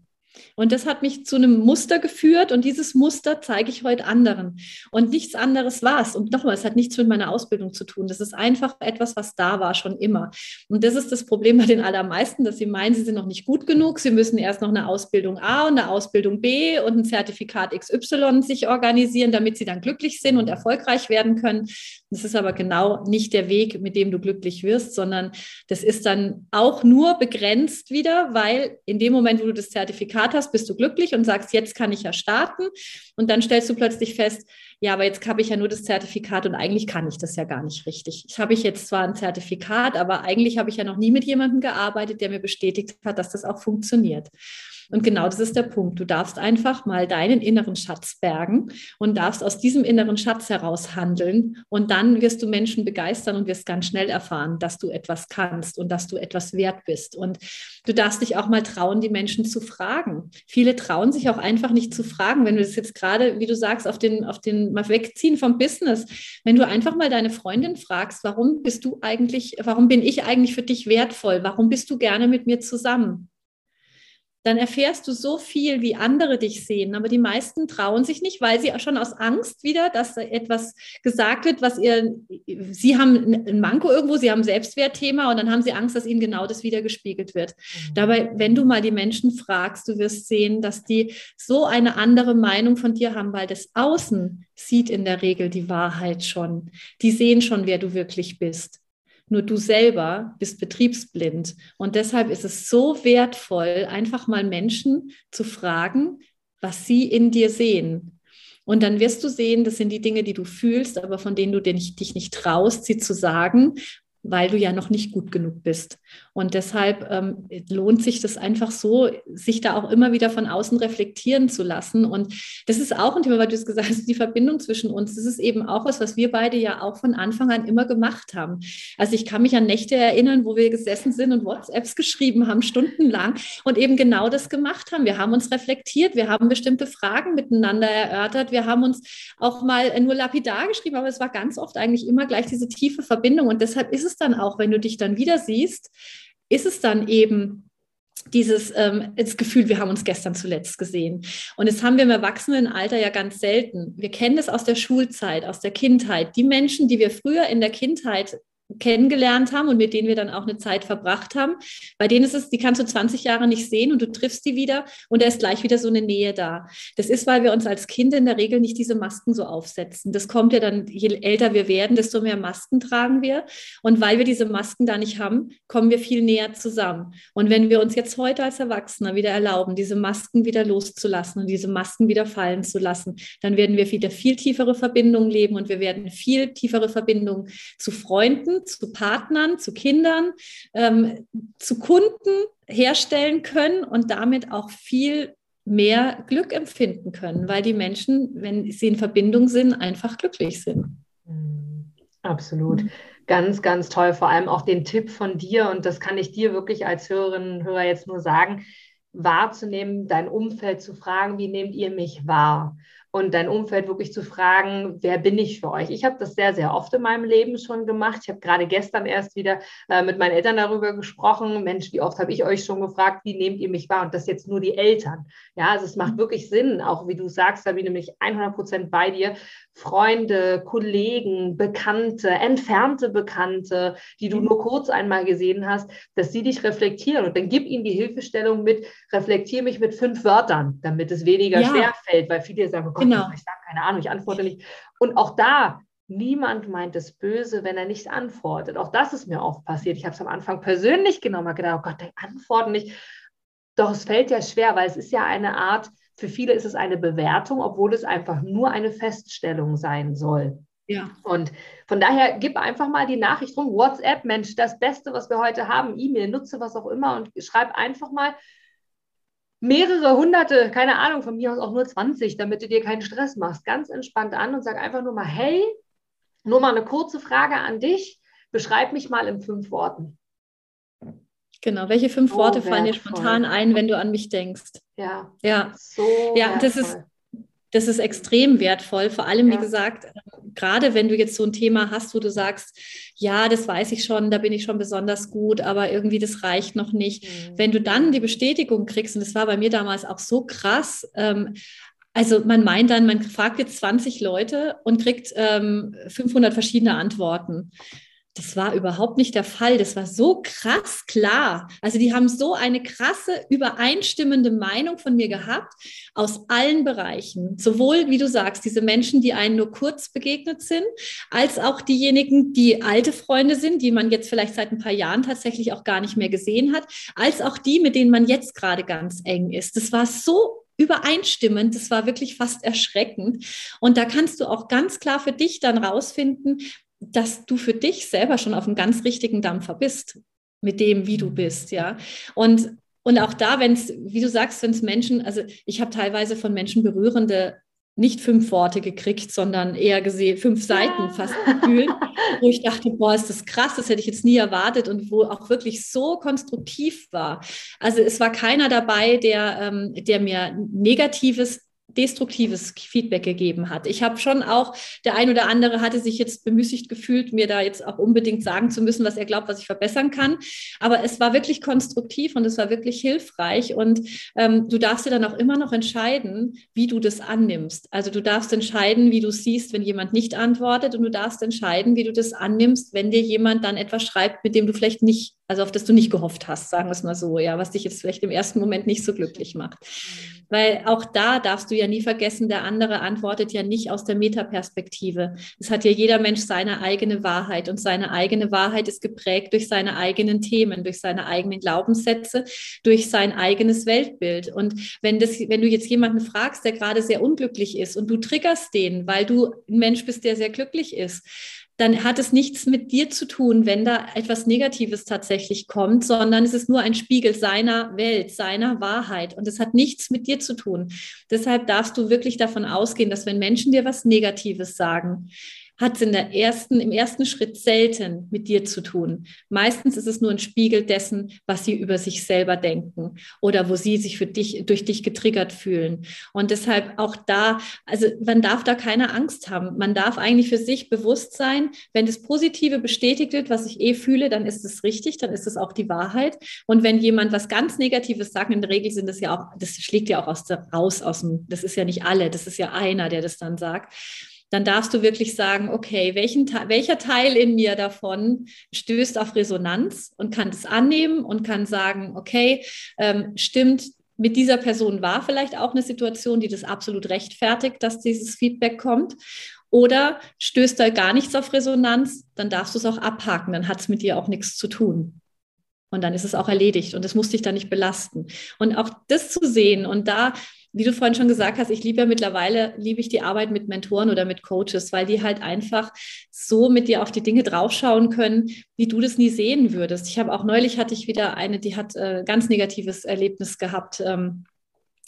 Speaker 3: Und das hat mich zu einem Muster geführt und dieses Muster zeige ich heute anderen. Und nichts anderes war es. Und nochmal, es hat nichts mit meiner Ausbildung zu tun. Das ist einfach etwas, was da war schon immer. Und das ist das Problem bei den allermeisten, dass sie meinen, sie sind noch nicht gut genug. Sie müssen erst noch eine Ausbildung A und eine Ausbildung B und ein Zertifikat XY sich organisieren, damit sie dann glücklich sind und erfolgreich werden können. Das ist aber genau nicht der Weg, mit dem du glücklich wirst, sondern das ist dann auch nur begrenzt wieder, weil in dem Moment, wo du das Zertifikat hast, bist du glücklich und sagst, jetzt kann ich ja starten. Und dann stellst du plötzlich fest, ja, aber jetzt habe ich ja nur das Zertifikat und eigentlich kann ich das ja gar nicht richtig. Ich habe ich jetzt zwar ein Zertifikat, aber eigentlich habe ich ja noch nie mit jemandem gearbeitet, der mir bestätigt hat, dass das auch funktioniert. Und genau das ist der Punkt. Du darfst einfach mal deinen inneren Schatz bergen und darfst aus diesem inneren Schatz heraus handeln. Und dann wirst du Menschen begeistern und wirst ganz schnell erfahren, dass du etwas kannst und dass du etwas wert bist. Und du darfst dich auch mal trauen, die Menschen zu fragen. Viele trauen sich auch einfach nicht zu fragen. Wenn du das jetzt gerade, wie du sagst, auf den, auf den mal wegziehen vom Business, wenn du einfach mal deine Freundin fragst, warum bist du eigentlich, warum bin ich eigentlich für dich wertvoll? Warum bist du gerne mit mir zusammen? Dann erfährst du so viel, wie andere dich sehen. Aber die meisten trauen sich nicht, weil sie auch schon aus Angst wieder, dass etwas gesagt wird, was ihr, sie haben ein Manko irgendwo, sie haben ein Selbstwertthema und dann haben sie Angst, dass ihnen genau das wieder gespiegelt wird. Mhm. Dabei, wenn du mal die Menschen fragst, du wirst sehen, dass die so eine andere Meinung von dir haben, weil das Außen sieht in der Regel die Wahrheit schon. Die sehen schon, wer du wirklich bist. Nur du selber bist betriebsblind. Und deshalb ist es so wertvoll, einfach mal Menschen zu fragen, was sie in dir sehen. Und dann wirst du sehen, das sind die Dinge, die du fühlst, aber von denen du dich nicht traust, sie zu sagen weil du ja noch nicht gut genug bist. Und deshalb ähm, lohnt sich das einfach so, sich da auch immer wieder von außen reflektieren zu lassen. Und das ist auch ein Thema, weil du es gesagt hast, die Verbindung zwischen uns. Das ist eben auch was, was wir beide ja auch von Anfang an immer gemacht haben. Also ich kann mich an Nächte erinnern, wo wir gesessen sind und WhatsApps geschrieben haben, stundenlang und eben genau das gemacht haben. Wir haben uns reflektiert, wir haben bestimmte Fragen miteinander erörtert, wir haben uns auch mal nur lapidar geschrieben, aber es war ganz oft eigentlich immer gleich diese tiefe Verbindung. Und deshalb ist es es dann auch, wenn du dich dann wieder siehst, ist es dann eben dieses ähm, das Gefühl, wir haben uns gestern zuletzt gesehen. Und das haben wir im Erwachsenenalter ja ganz selten. Wir kennen das aus der Schulzeit, aus der Kindheit. Die Menschen, die wir früher in der Kindheit kennengelernt haben und mit denen wir dann auch eine Zeit verbracht haben. Bei denen ist es, die kannst du 20 Jahre nicht sehen und du triffst die wieder und da ist gleich wieder so eine Nähe da. Das ist, weil wir uns als Kinder in der Regel nicht diese Masken so aufsetzen. Das kommt ja dann, je älter wir werden, desto mehr Masken tragen wir. Und weil wir diese Masken da nicht haben, kommen wir viel näher zusammen. Und wenn wir uns jetzt heute als Erwachsene wieder erlauben, diese Masken wieder loszulassen und diese Masken wieder fallen zu lassen, dann werden wir wieder viel tiefere Verbindungen leben und wir werden viel tiefere Verbindungen zu Freunden, zu Partnern, zu Kindern, ähm, zu Kunden herstellen können und damit auch viel mehr Glück empfinden können, weil die Menschen, wenn sie in Verbindung sind, einfach glücklich sind.
Speaker 2: Mhm. Absolut. Ganz, ganz toll. Vor allem auch den Tipp von dir, und das kann ich dir wirklich als Hörerinnen und Hörer jetzt nur sagen, wahrzunehmen, dein Umfeld zu fragen, wie nehmt ihr mich wahr? Und dein Umfeld wirklich zu fragen, wer bin ich für euch? Ich habe das sehr, sehr oft in meinem Leben schon gemacht. Ich habe gerade gestern erst wieder äh, mit meinen Eltern darüber gesprochen. Mensch, wie oft habe ich euch schon gefragt, wie nehmt ihr mich wahr? Und das jetzt nur die Eltern. Ja, also es macht wirklich Sinn, auch wie du sagst, da bin ich nämlich 100 Prozent bei dir. Freunde, Kollegen, Bekannte, entfernte Bekannte, die du nur kurz einmal gesehen hast, dass sie dich reflektieren und dann gib ihnen die Hilfestellung mit, reflektiere mich mit fünf Wörtern, damit es weniger ja. schwer fällt, weil viele sagen, oh Gott, genau. ich sage keine Ahnung, ich antworte nicht. Und auch da, niemand meint es böse, wenn er nicht antwortet. Auch das ist mir oft passiert. Ich habe es am Anfang persönlich genommen, habe gedacht, oh Gott, der antwortet nicht. Doch es fällt ja schwer, weil es ist ja eine Art für viele ist es eine Bewertung, obwohl es einfach nur eine Feststellung sein soll. Ja. Und von daher gib einfach mal die Nachricht rum, WhatsApp, Mensch, das Beste, was wir heute haben, E-Mail, nutze was auch immer und schreib einfach mal mehrere hunderte, keine Ahnung, von mir aus auch nur 20, damit du dir keinen Stress machst. Ganz entspannt an und sag einfach nur mal, hey, nur mal eine kurze Frage an dich. Beschreib mich mal in fünf Worten.
Speaker 3: Genau, welche fünf oh, Worte fallen dir spontan ein, wenn du an mich denkst?
Speaker 2: Ja.
Speaker 3: Ja. So ja, das ist das ist extrem wertvoll. Vor allem, ja. wie gesagt, gerade wenn du jetzt so ein Thema hast, wo du sagst, ja, das weiß ich schon, da bin ich schon besonders gut, aber irgendwie das reicht noch nicht. Mhm. Wenn du dann die Bestätigung kriegst, und das war bei mir damals auch so krass, ähm, also man meint dann, man fragt jetzt 20 Leute und kriegt ähm, 500 verschiedene Antworten. Das war überhaupt nicht der Fall. Das war so krass klar. Also die haben so eine krasse, übereinstimmende Meinung von mir gehabt aus allen Bereichen. Sowohl, wie du sagst, diese Menschen, die einen nur kurz begegnet sind, als auch diejenigen, die alte Freunde sind, die man jetzt vielleicht seit ein paar Jahren tatsächlich auch gar nicht mehr gesehen hat, als auch die, mit denen man jetzt gerade ganz eng ist. Das war so übereinstimmend. Das war wirklich fast erschreckend. Und da kannst du auch ganz klar für dich dann rausfinden, dass du für dich selber schon auf einem ganz richtigen Dampfer bist, mit dem, wie du bist, ja. Und, und auch da, wenn es, wie du sagst, wenn es Menschen, also ich habe teilweise von Menschen berührende nicht fünf Worte gekriegt, sondern eher gesehen fünf Seiten ja. fast gefühlt, wo ich dachte, boah, ist das krass, das hätte ich jetzt nie erwartet und wo auch wirklich so konstruktiv war. Also es war keiner dabei, der, ähm, der mir Negatives destruktives Feedback gegeben hat. Ich habe schon auch, der ein oder andere hatte sich jetzt bemüßigt gefühlt, mir da jetzt auch unbedingt sagen zu müssen, was er glaubt, was ich verbessern kann. Aber es war wirklich konstruktiv und es war wirklich hilfreich. Und ähm, du darfst dir dann auch immer noch entscheiden, wie du das annimmst. Also du darfst entscheiden, wie du siehst, wenn jemand nicht antwortet und du darfst entscheiden, wie du das annimmst, wenn dir jemand dann etwas schreibt, mit dem du vielleicht nicht, also auf das du nicht gehofft hast, sagen wir es mal so, ja, was dich jetzt vielleicht im ersten Moment nicht so glücklich macht. Weil auch da darfst du ja nie vergessen, der andere antwortet ja nicht aus der Metaperspektive. Es hat ja jeder Mensch seine eigene Wahrheit und seine eigene Wahrheit ist geprägt durch seine eigenen Themen, durch seine eigenen Glaubenssätze, durch sein eigenes Weltbild. Und wenn, das, wenn du jetzt jemanden fragst, der gerade sehr unglücklich ist und du triggerst den, weil du ein Mensch bist, der sehr glücklich ist, dann hat es nichts mit dir zu tun, wenn da etwas Negatives tatsächlich kommt, sondern es ist nur ein Spiegel seiner Welt, seiner Wahrheit und es hat nichts mit dir zu tun. Deshalb darfst du wirklich davon ausgehen, dass wenn Menschen dir was Negatives sagen, hat es in der ersten, im ersten Schritt selten mit dir zu tun. Meistens ist es nur ein Spiegel dessen, was sie über sich selber denken oder wo sie sich für dich, durch dich getriggert fühlen. Und deshalb auch da, also man darf da keine Angst haben. Man darf eigentlich für sich bewusst sein, wenn das Positive bestätigt wird, was ich eh fühle, dann ist es richtig, dann ist es auch die Wahrheit. Und wenn jemand was ganz Negatives sagt, in der Regel sind das ja auch, das schlägt ja auch aus der, raus aus dem, das ist ja nicht alle, das ist ja einer, der das dann sagt dann darfst du wirklich sagen, okay, welchen, welcher Teil in mir davon stößt auf Resonanz und kann das annehmen und kann sagen, okay, ähm, stimmt, mit dieser Person war vielleicht auch eine Situation, die das absolut rechtfertigt, dass dieses Feedback kommt. Oder stößt da gar nichts auf Resonanz, dann darfst du es auch abhaken, dann hat es mit dir auch nichts zu tun. Und dann ist es auch erledigt und es muss dich dann nicht belasten. Und auch das zu sehen und da wie du vorhin schon gesagt hast, ich liebe ja mittlerweile, liebe ich die Arbeit mit Mentoren oder mit Coaches, weil die halt einfach so mit dir auf die Dinge draufschauen können, wie du das nie sehen würdest. Ich habe auch neulich hatte ich wieder eine, die hat äh, ganz negatives Erlebnis gehabt. Ähm,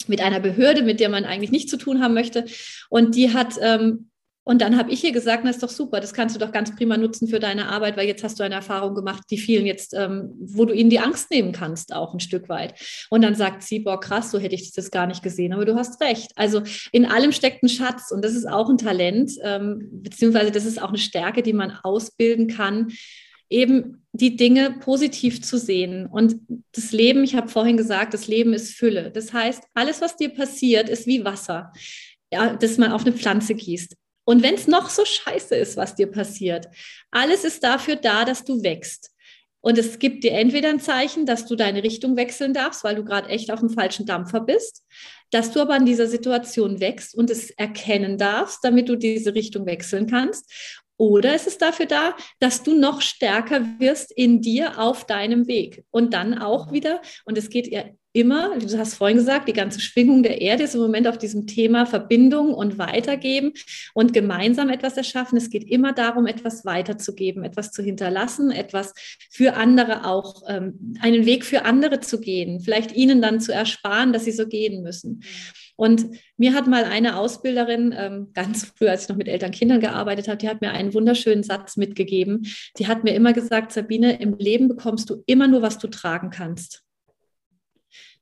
Speaker 3: mit einer Behörde, mit der man eigentlich nichts zu tun haben möchte. Und die hat ähm, und dann habe ich ihr gesagt, das ist doch super, das kannst du doch ganz prima nutzen für deine Arbeit, weil jetzt hast du eine Erfahrung gemacht, die vielen jetzt, ähm, wo du ihnen die Angst nehmen kannst, auch ein Stück weit. Und dann sagt sie, boah, krass, so hätte ich das gar nicht gesehen, aber du hast recht. Also in allem steckt ein Schatz und das ist auch ein Talent, ähm, beziehungsweise das ist auch eine Stärke, die man ausbilden kann, eben die Dinge positiv zu sehen. Und das Leben, ich habe vorhin gesagt, das Leben ist Fülle. Das heißt, alles, was dir passiert, ist wie Wasser. Ja, das man auf eine Pflanze gießt. Und wenn es noch so scheiße ist, was dir passiert, alles ist dafür da, dass du wächst. Und es gibt dir entweder ein Zeichen, dass du deine Richtung wechseln darfst, weil du gerade echt auf dem falschen Dampfer bist, dass du aber in dieser Situation wächst und es erkennen darfst, damit du diese Richtung wechseln kannst. Oder es ist dafür da, dass du noch stärker wirst in dir auf deinem Weg. Und dann auch wieder, und es geht immer, du hast vorhin gesagt, die ganze Schwingung der Erde ist im Moment auf diesem Thema Verbindung und Weitergeben und gemeinsam etwas erschaffen. Es geht immer darum, etwas weiterzugeben, etwas zu hinterlassen, etwas für andere auch, ähm, einen Weg für andere zu gehen, vielleicht ihnen dann zu ersparen, dass sie so gehen müssen. Und mir hat mal eine Ausbilderin, ähm, ganz früh, als ich noch mit Eltern Kindern gearbeitet habe, die hat mir einen wunderschönen Satz mitgegeben. Die hat mir immer gesagt, Sabine, im Leben bekommst du immer nur, was du tragen kannst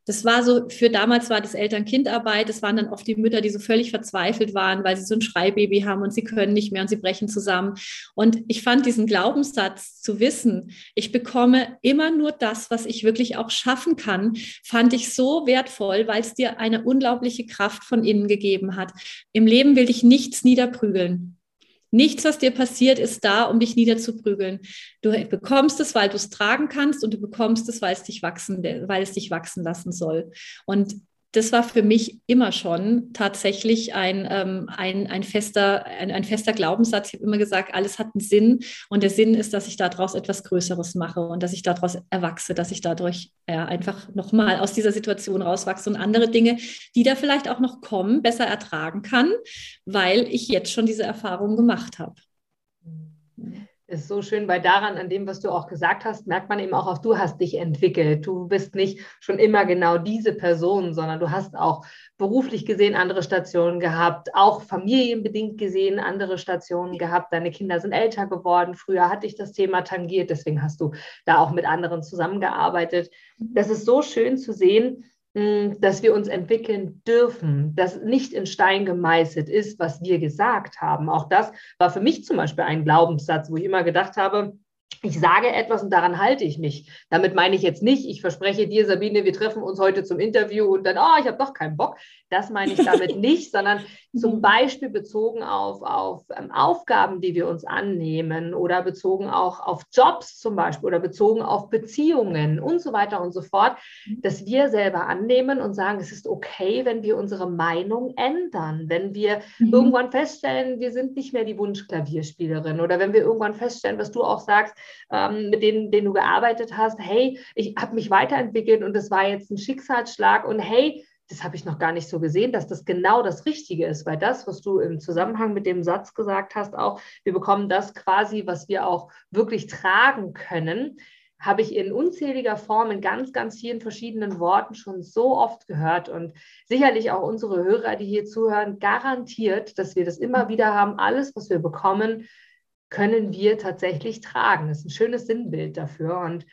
Speaker 3: das war so, für damals war das Eltern-Kind-Arbeit, das waren dann oft die Mütter, die so völlig verzweifelt waren, weil sie so ein Schreibaby haben und sie können nicht mehr und sie brechen zusammen. Und ich fand diesen Glaubenssatz zu wissen, ich bekomme immer nur das, was ich wirklich auch schaffen kann, fand ich so wertvoll, weil es dir eine unglaubliche Kraft von innen gegeben hat. Im Leben will ich nichts niederprügeln. Nichts, was dir passiert, ist da, um dich niederzuprügeln. Du bekommst es, weil du es tragen kannst und du bekommst es, weil es dich wachsen, weil es dich wachsen lassen soll. Und das war für mich immer schon tatsächlich ein, ähm, ein, ein, fester, ein, ein fester Glaubenssatz. Ich habe immer gesagt, alles hat einen Sinn und der Sinn ist, dass ich daraus etwas Größeres mache und dass ich daraus erwachse, dass ich dadurch ja, einfach nochmal aus dieser Situation rauswachse und andere Dinge, die da vielleicht auch noch kommen, besser ertragen kann, weil ich jetzt schon diese Erfahrung gemacht habe
Speaker 2: ist so schön, weil daran, an dem, was du auch gesagt hast, merkt man eben auch, auch du hast dich entwickelt. Du bist nicht schon immer genau diese Person, sondern du hast auch beruflich gesehen andere Stationen gehabt, auch familienbedingt gesehen andere Stationen gehabt. Deine Kinder sind älter geworden. Früher hatte ich das Thema tangiert, deswegen hast du da auch mit anderen zusammengearbeitet. Das ist so schön zu sehen, dass wir uns entwickeln dürfen, dass nicht in Stein gemeißelt ist, was wir gesagt haben. Auch das war für mich zum Beispiel ein Glaubenssatz, wo ich immer gedacht habe, ich sage etwas und daran halte ich mich. Damit meine ich jetzt nicht, ich verspreche dir, Sabine, wir treffen uns heute zum Interview und dann, oh, ich habe doch keinen Bock. Das meine ich damit nicht, sondern zum Beispiel bezogen auf, auf ähm, Aufgaben, die wir uns annehmen oder bezogen auch auf Jobs zum Beispiel oder bezogen auf Beziehungen und so weiter und so fort, dass wir selber annehmen und sagen, es ist okay, wenn wir unsere Meinung ändern, wenn wir mhm. irgendwann feststellen, wir sind nicht mehr die Wunschklavierspielerin oder wenn wir irgendwann feststellen, was du auch sagst, ähm, mit denen, denen du gearbeitet hast, hey, ich habe mich weiterentwickelt und das war jetzt ein Schicksalsschlag und hey, das habe ich noch gar nicht so gesehen, dass das genau das Richtige ist, weil das, was du im Zusammenhang mit dem Satz gesagt hast, auch, wir bekommen das quasi, was wir auch wirklich tragen können, habe ich in unzähliger Form in ganz, ganz vielen verschiedenen Worten schon so oft gehört und sicherlich auch unsere Hörer, die hier zuhören, garantiert, dass wir das immer wieder haben. Alles, was wir bekommen, können wir tatsächlich tragen. Das ist ein schönes Sinnbild dafür. Und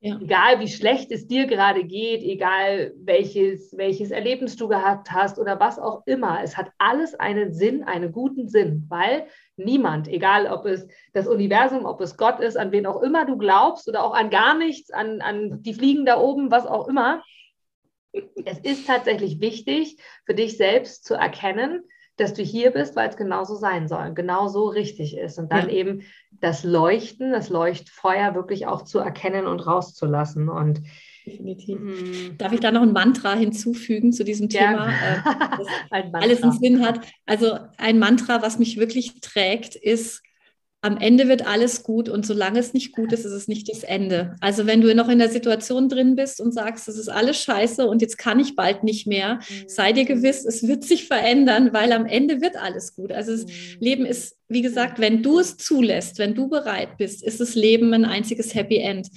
Speaker 2: ja. egal wie schlecht es dir gerade geht, egal welches, welches Erlebnis du gehabt hast oder was auch immer, es hat alles einen Sinn, einen guten Sinn, weil niemand, egal ob es das Universum, ob es Gott ist, an wen auch immer du glaubst oder auch an gar nichts, an, an die Fliegen da oben, was auch immer, es ist tatsächlich wichtig für dich selbst zu erkennen, dass du hier bist, weil es genauso sein soll, genauso richtig ist. Und dann ja. eben das Leuchten, das Leuchtfeuer wirklich auch zu erkennen und rauszulassen. Und
Speaker 3: Definitiv. Mhm. Darf ich da noch ein Mantra hinzufügen zu diesem Thema, ja. äh, alles einen Sinn hat? Also ein Mantra, was mich wirklich trägt, ist, am Ende wird alles gut und solange es nicht gut ist, ist es nicht das Ende. Also wenn du noch in der Situation drin bist und sagst, es ist alles scheiße und jetzt kann ich bald nicht mehr, mhm. sei dir gewiss, es wird sich verändern, weil am Ende wird alles gut. Also das mhm. Leben ist, wie gesagt, wenn du es zulässt, wenn du bereit bist, ist das Leben ein einziges Happy End.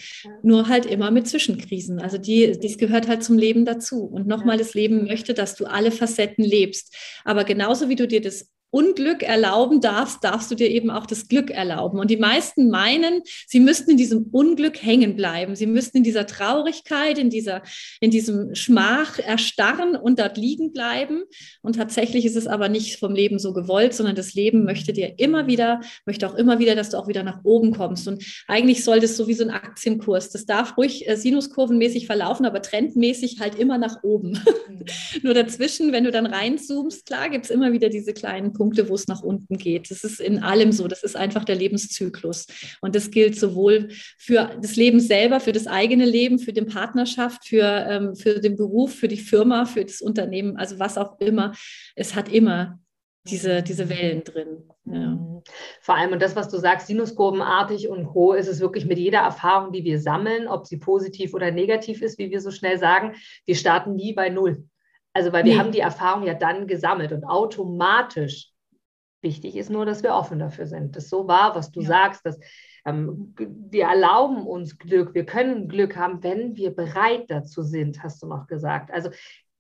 Speaker 3: Nur halt immer mit Zwischenkrisen. Also die, dies gehört halt zum Leben dazu. Und nochmal, das Leben möchte, dass du alle Facetten lebst. Aber genauso wie du dir das Unglück erlauben darfst, darfst du dir eben auch das Glück erlauben. Und die meisten meinen, sie müssten in diesem Unglück hängen bleiben. Sie müssten in dieser Traurigkeit, in dieser, in diesem Schmach erstarren und dort liegen bleiben. Und tatsächlich ist es aber nicht vom Leben so gewollt, sondern das Leben möchte dir immer wieder, möchte auch immer wieder, dass du auch wieder nach oben kommst. Und eigentlich sollte es so wie so ein Aktienkurs. Das darf ruhig äh, sinuskurvenmäßig verlaufen, aber trendmäßig halt immer nach oben. Mhm. Nur dazwischen, wenn du dann reinzoomst, klar gibt es immer wieder diese kleinen Punkte, wo es nach unten geht. Das ist in allem so. Das ist einfach der Lebenszyklus. Und das gilt sowohl für das Leben selber, für das eigene Leben, für die Partnerschaft, für, ähm, für den Beruf, für die Firma, für das Unternehmen, also was auch immer. Es hat immer diese, diese Wellen drin. Ja.
Speaker 2: Mhm. Vor allem, und das, was du sagst, sinuskurvenartig und Co., ist es wirklich mit jeder Erfahrung, die wir sammeln, ob sie positiv oder negativ ist, wie wir so schnell sagen, wir starten nie bei Null. Also, weil wir nee. haben die Erfahrung ja dann gesammelt und automatisch. Wichtig ist nur, dass wir offen dafür sind. Das so war, was du ja. sagst, dass ähm, wir erlauben uns Glück, wir können Glück haben, wenn wir bereit dazu sind, hast du noch gesagt. Also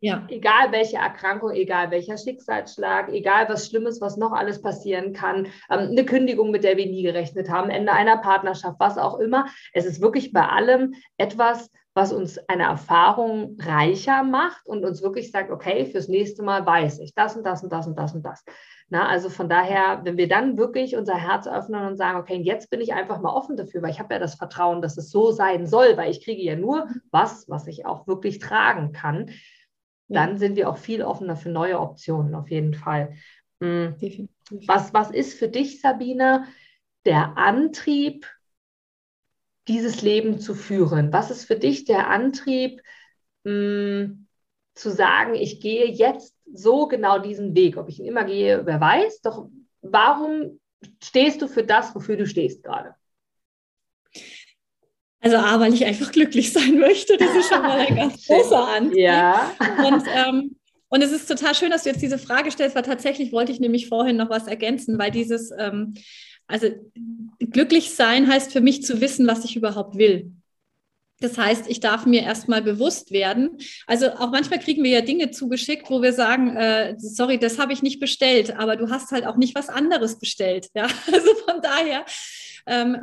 Speaker 2: ja. Egal welche Erkrankung, egal welcher Schicksalsschlag, egal was Schlimmes, was noch alles passieren kann, ähm, eine Kündigung, mit der wir nie gerechnet haben, Ende einer Partnerschaft, was auch immer. Es ist wirklich bei allem etwas, was uns eine Erfahrung reicher macht und uns wirklich sagt, okay, fürs nächste Mal weiß ich das und das und das und das und das. Na, also von daher, wenn wir dann wirklich unser Herz öffnen und sagen, okay, jetzt bin ich einfach mal offen dafür, weil ich habe ja das Vertrauen, dass es so sein soll, weil ich kriege ja nur was, was ich auch wirklich tragen kann, dann sind wir auch viel offener für neue Optionen, auf jeden Fall. Mhm. Was, was ist für dich, Sabine, der Antrieb, dieses Leben zu führen? Was ist für dich der Antrieb, mh, hm, zu sagen, ich gehe jetzt so genau diesen Weg? Ob ich ihn immer gehe, wer weiß. Doch warum stehst du für das, wofür du stehst gerade?
Speaker 3: Also A, weil ich einfach glücklich sein möchte. Das ist schon mal ein ganz großer Antrieb.
Speaker 2: Ja.
Speaker 3: Und ähm, und es ist total schön, dass du jetzt diese Frage stellst, weil tatsächlich wollte ich nämlich vorhin noch was ergänzen, weil dieses, ähm, also glücklich sein heißt für mich zu wissen, was ich überhaupt will. Das heißt, ich darf mir erstmal bewusst werden. Also auch manchmal kriegen wir ja Dinge zugeschickt, wo wir sagen, äh, sorry, das habe ich nicht bestellt, aber du hast halt auch nicht was anderes bestellt. Ja, also von daher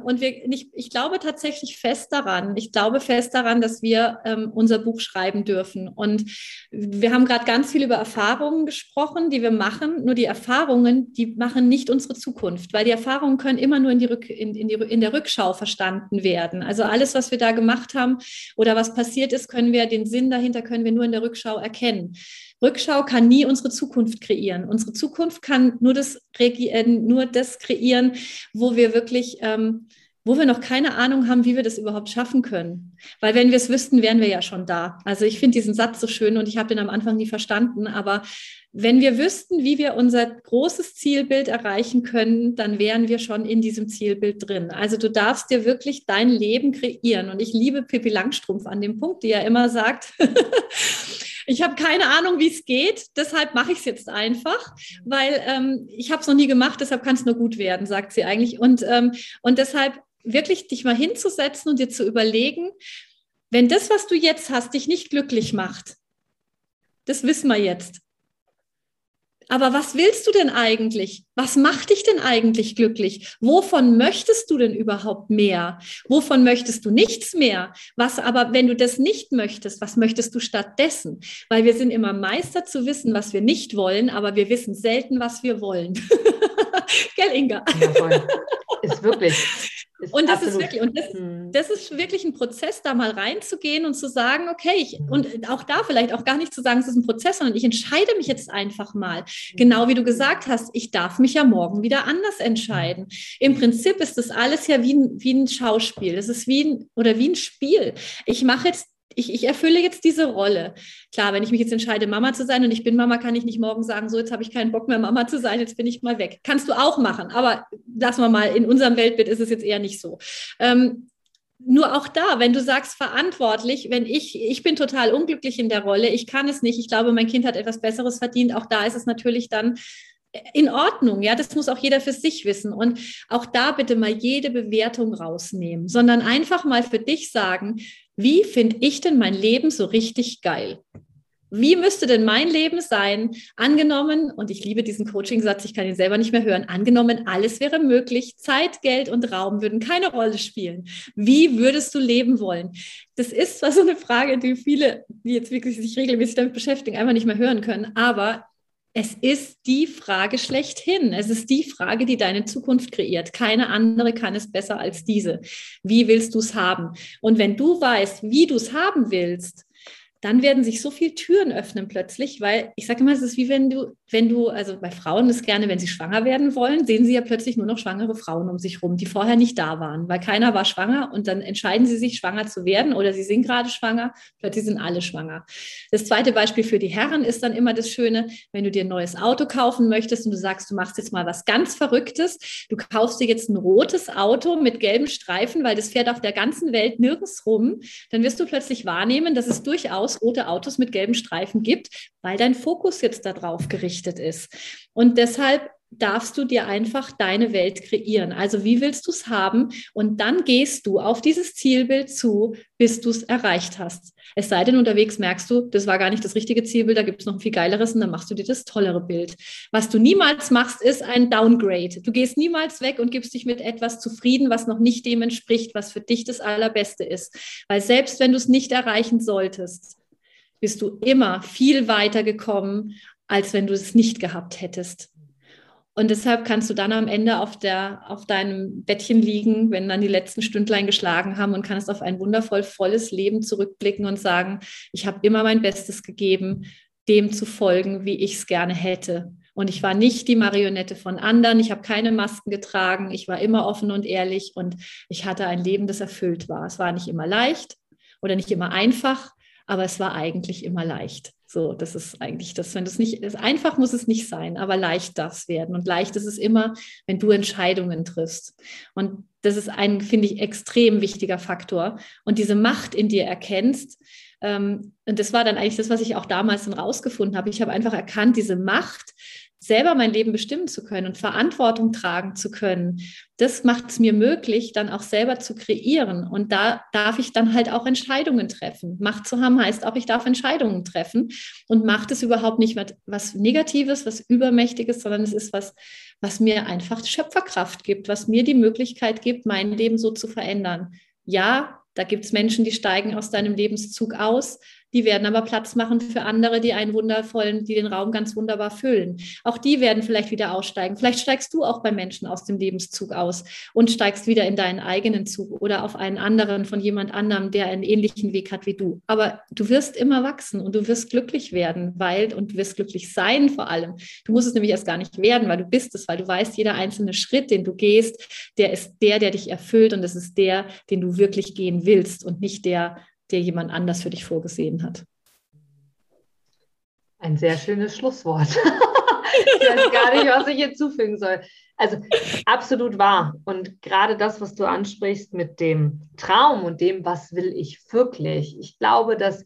Speaker 3: und wir, ich, ich, glaube tatsächlich fest daran, ich glaube fest daran, dass wir ähm, unser Buch schreiben dürfen. Und wir haben gerade ganz viel über Erfahrungen gesprochen, die wir machen. Nur die Erfahrungen, die machen nicht unsere Zukunft, weil die Erfahrungen können immer nur in, die Rück, in, in, die, in der Rückschau verstanden werden. Also alles, was wir da gemacht haben oder was passiert ist, können wir, den Sinn dahinter können wir nur in der Rückschau erkennen. Rückschau kann nie unsere Zukunft kreieren. Unsere Zukunft kann nur das, äh, nur das kreieren, wo wir wirklich, ähm, wo wir noch keine Ahnung haben, wie wir das überhaupt schaffen können. Weil wenn wir es wüssten, wären wir ja schon da. Also ich finde diesen Satz so schön und ich habe den am Anfang nie verstanden. Aber wenn wir wüssten, wie wir unser großes Zielbild erreichen können, dann wären wir schon in diesem Zielbild drin. Also du darfst dir wirklich dein Leben kreieren. Und ich liebe Pippi Langstrumpf an dem Punkt, die ja immer sagt, ich habe keine Ahnung, wie es geht, deshalb mache ich es jetzt einfach, weil ähm, ich habe es noch nie gemacht, deshalb kann es nur gut werden, sagt sie eigentlich. Und, ähm, und deshalb wirklich dich mal hinzusetzen und dir zu überlegen, wenn das, was du jetzt hast, dich nicht glücklich macht, das wissen wir jetzt. Aber was willst du denn eigentlich? Was macht dich denn eigentlich glücklich? Wovon möchtest du denn überhaupt mehr? Wovon möchtest du nichts mehr? Was aber, wenn du das nicht möchtest, was möchtest du stattdessen? Weil wir sind immer Meister zu wissen, was wir nicht wollen, aber wir wissen selten, was wir wollen. Gell, Inga? Ja, voll.
Speaker 2: Ist wirklich.
Speaker 3: Ist und das ist wirklich, und das, hm. das, ist wirklich ein Prozess, da mal reinzugehen und zu sagen, okay, ich, und auch da vielleicht auch gar nicht zu sagen, es ist ein Prozess, sondern ich entscheide mich jetzt einfach mal. Hm. Genau wie du gesagt hast, ich darf mich ja morgen wieder anders entscheiden. Im Prinzip ist das alles ja wie ein, wie ein Schauspiel. Das ist wie ein, oder wie ein Spiel. Ich mache jetzt ich, ich erfülle jetzt diese Rolle. Klar, wenn ich mich jetzt entscheide, Mama zu sein und ich bin Mama, kann ich nicht morgen sagen, so jetzt habe ich keinen Bock mehr, Mama zu sein, jetzt bin ich mal weg. Kannst du auch machen, aber lassen wir mal, in unserem Weltbild ist es jetzt eher nicht so. Ähm, nur auch da, wenn du sagst verantwortlich, wenn ich, ich bin total unglücklich in der Rolle, ich kann es nicht, ich glaube, mein Kind hat etwas Besseres verdient, auch da ist es natürlich dann in Ordnung, ja, das muss auch jeder für sich wissen. Und auch da bitte mal jede Bewertung rausnehmen, sondern einfach mal für dich sagen, wie finde ich denn mein Leben so richtig geil? Wie müsste denn mein Leben sein? Angenommen, und ich liebe diesen Coaching-Satz, ich kann ihn selber nicht mehr hören, angenommen, alles wäre möglich, Zeit, Geld und Raum würden keine Rolle spielen. Wie würdest du leben wollen? Das ist zwar so eine Frage, die viele, die jetzt wirklich sich regelmäßig damit beschäftigen, einfach nicht mehr hören können, aber es ist die Frage schlechthin. Es ist die Frage, die deine Zukunft kreiert. Keine andere kann es besser als diese. Wie willst du es haben? Und wenn du weißt, wie du es haben willst, dann werden sich so viele Türen öffnen plötzlich, weil ich sage immer, es ist wie wenn du, wenn du, also bei Frauen ist gerne, wenn sie schwanger werden wollen, sehen sie ja plötzlich nur noch schwangere Frauen um sich rum, die vorher nicht da waren, weil keiner war schwanger und dann entscheiden sie sich, schwanger zu werden oder sie sind gerade schwanger, plötzlich sind alle schwanger. Das zweite Beispiel für die Herren ist dann immer das Schöne, wenn du dir ein neues Auto kaufen möchtest und du sagst, du machst jetzt mal was ganz Verrücktes, du kaufst dir jetzt ein rotes Auto mit gelben Streifen, weil das fährt auf der ganzen Welt nirgends rum, dann wirst du plötzlich wahrnehmen, dass es durchaus rote Autos mit gelben Streifen gibt, weil dein Fokus jetzt darauf gerichtet ist. Und deshalb darfst du dir einfach deine Welt kreieren. Also wie willst du es haben? Und dann gehst du auf dieses Zielbild zu, bis du es erreicht hast. Es sei denn, unterwegs merkst du, das war gar nicht das richtige Zielbild, da gibt es noch ein viel geileres und dann machst du dir das tollere Bild. Was du niemals machst, ist ein Downgrade. Du gehst niemals weg und gibst dich mit etwas zufrieden, was noch nicht dem entspricht, was für dich das Allerbeste ist. Weil selbst wenn du es nicht erreichen solltest, bist du immer viel weiter gekommen, als wenn du es nicht gehabt hättest. Und deshalb kannst du dann am Ende auf, der, auf deinem Bettchen liegen, wenn dann die letzten Stündlein geschlagen haben und kannst auf ein wundervoll volles Leben zurückblicken und sagen, ich habe immer mein Bestes gegeben, dem zu folgen, wie ich es gerne hätte. Und ich war nicht die Marionette von anderen, ich habe keine Masken getragen, ich war immer offen und ehrlich und ich hatte ein Leben, das erfüllt war. Es war nicht immer leicht oder nicht immer einfach, aber es war eigentlich immer leicht. So, das ist eigentlich das, wenn das nicht, ist, einfach muss es nicht sein, aber leicht darf es werden. Und leicht ist es immer, wenn du Entscheidungen triffst. Und das ist ein, finde ich, extrem wichtiger Faktor. Und diese Macht in dir erkennst, ähm, und das war dann eigentlich das, was ich auch damals dann rausgefunden habe. Ich habe einfach erkannt, diese Macht, selber mein Leben bestimmen zu können und Verantwortung tragen zu können, das macht es mir möglich, dann auch selber zu kreieren. Und da darf ich dann halt auch Entscheidungen treffen. Macht zu haben heißt auch, ich darf Entscheidungen treffen. Und macht es überhaupt nicht was Negatives, was Übermächtiges, sondern es ist was, was mir einfach Schöpferkraft gibt, was mir die Möglichkeit gibt, mein Leben so zu verändern. Ja, da gibt es Menschen, die steigen aus deinem Lebenszug aus. Die werden aber Platz machen für andere, die einen wundervollen, die den Raum ganz wunderbar füllen. Auch die werden vielleicht wieder aussteigen. Vielleicht steigst du auch bei Menschen aus dem Lebenszug aus und steigst wieder in deinen eigenen Zug oder auf einen anderen von jemand anderem, der einen ähnlichen Weg hat wie du. Aber du wirst immer wachsen und du wirst glücklich werden, weil und du wirst glücklich sein vor allem. Du musst es nämlich erst gar nicht werden, weil du bist es, weil du weißt, jeder einzelne Schritt, den du gehst, der ist der, der dich erfüllt und es ist der, den du wirklich gehen willst und nicht der, der jemand anders für dich vorgesehen hat.
Speaker 2: Ein sehr schönes Schlusswort. ich weiß gar nicht, was ich jetzt zufügen soll. Also absolut wahr. Und gerade das, was du ansprichst mit dem Traum und dem, was will ich wirklich. Ich glaube, dass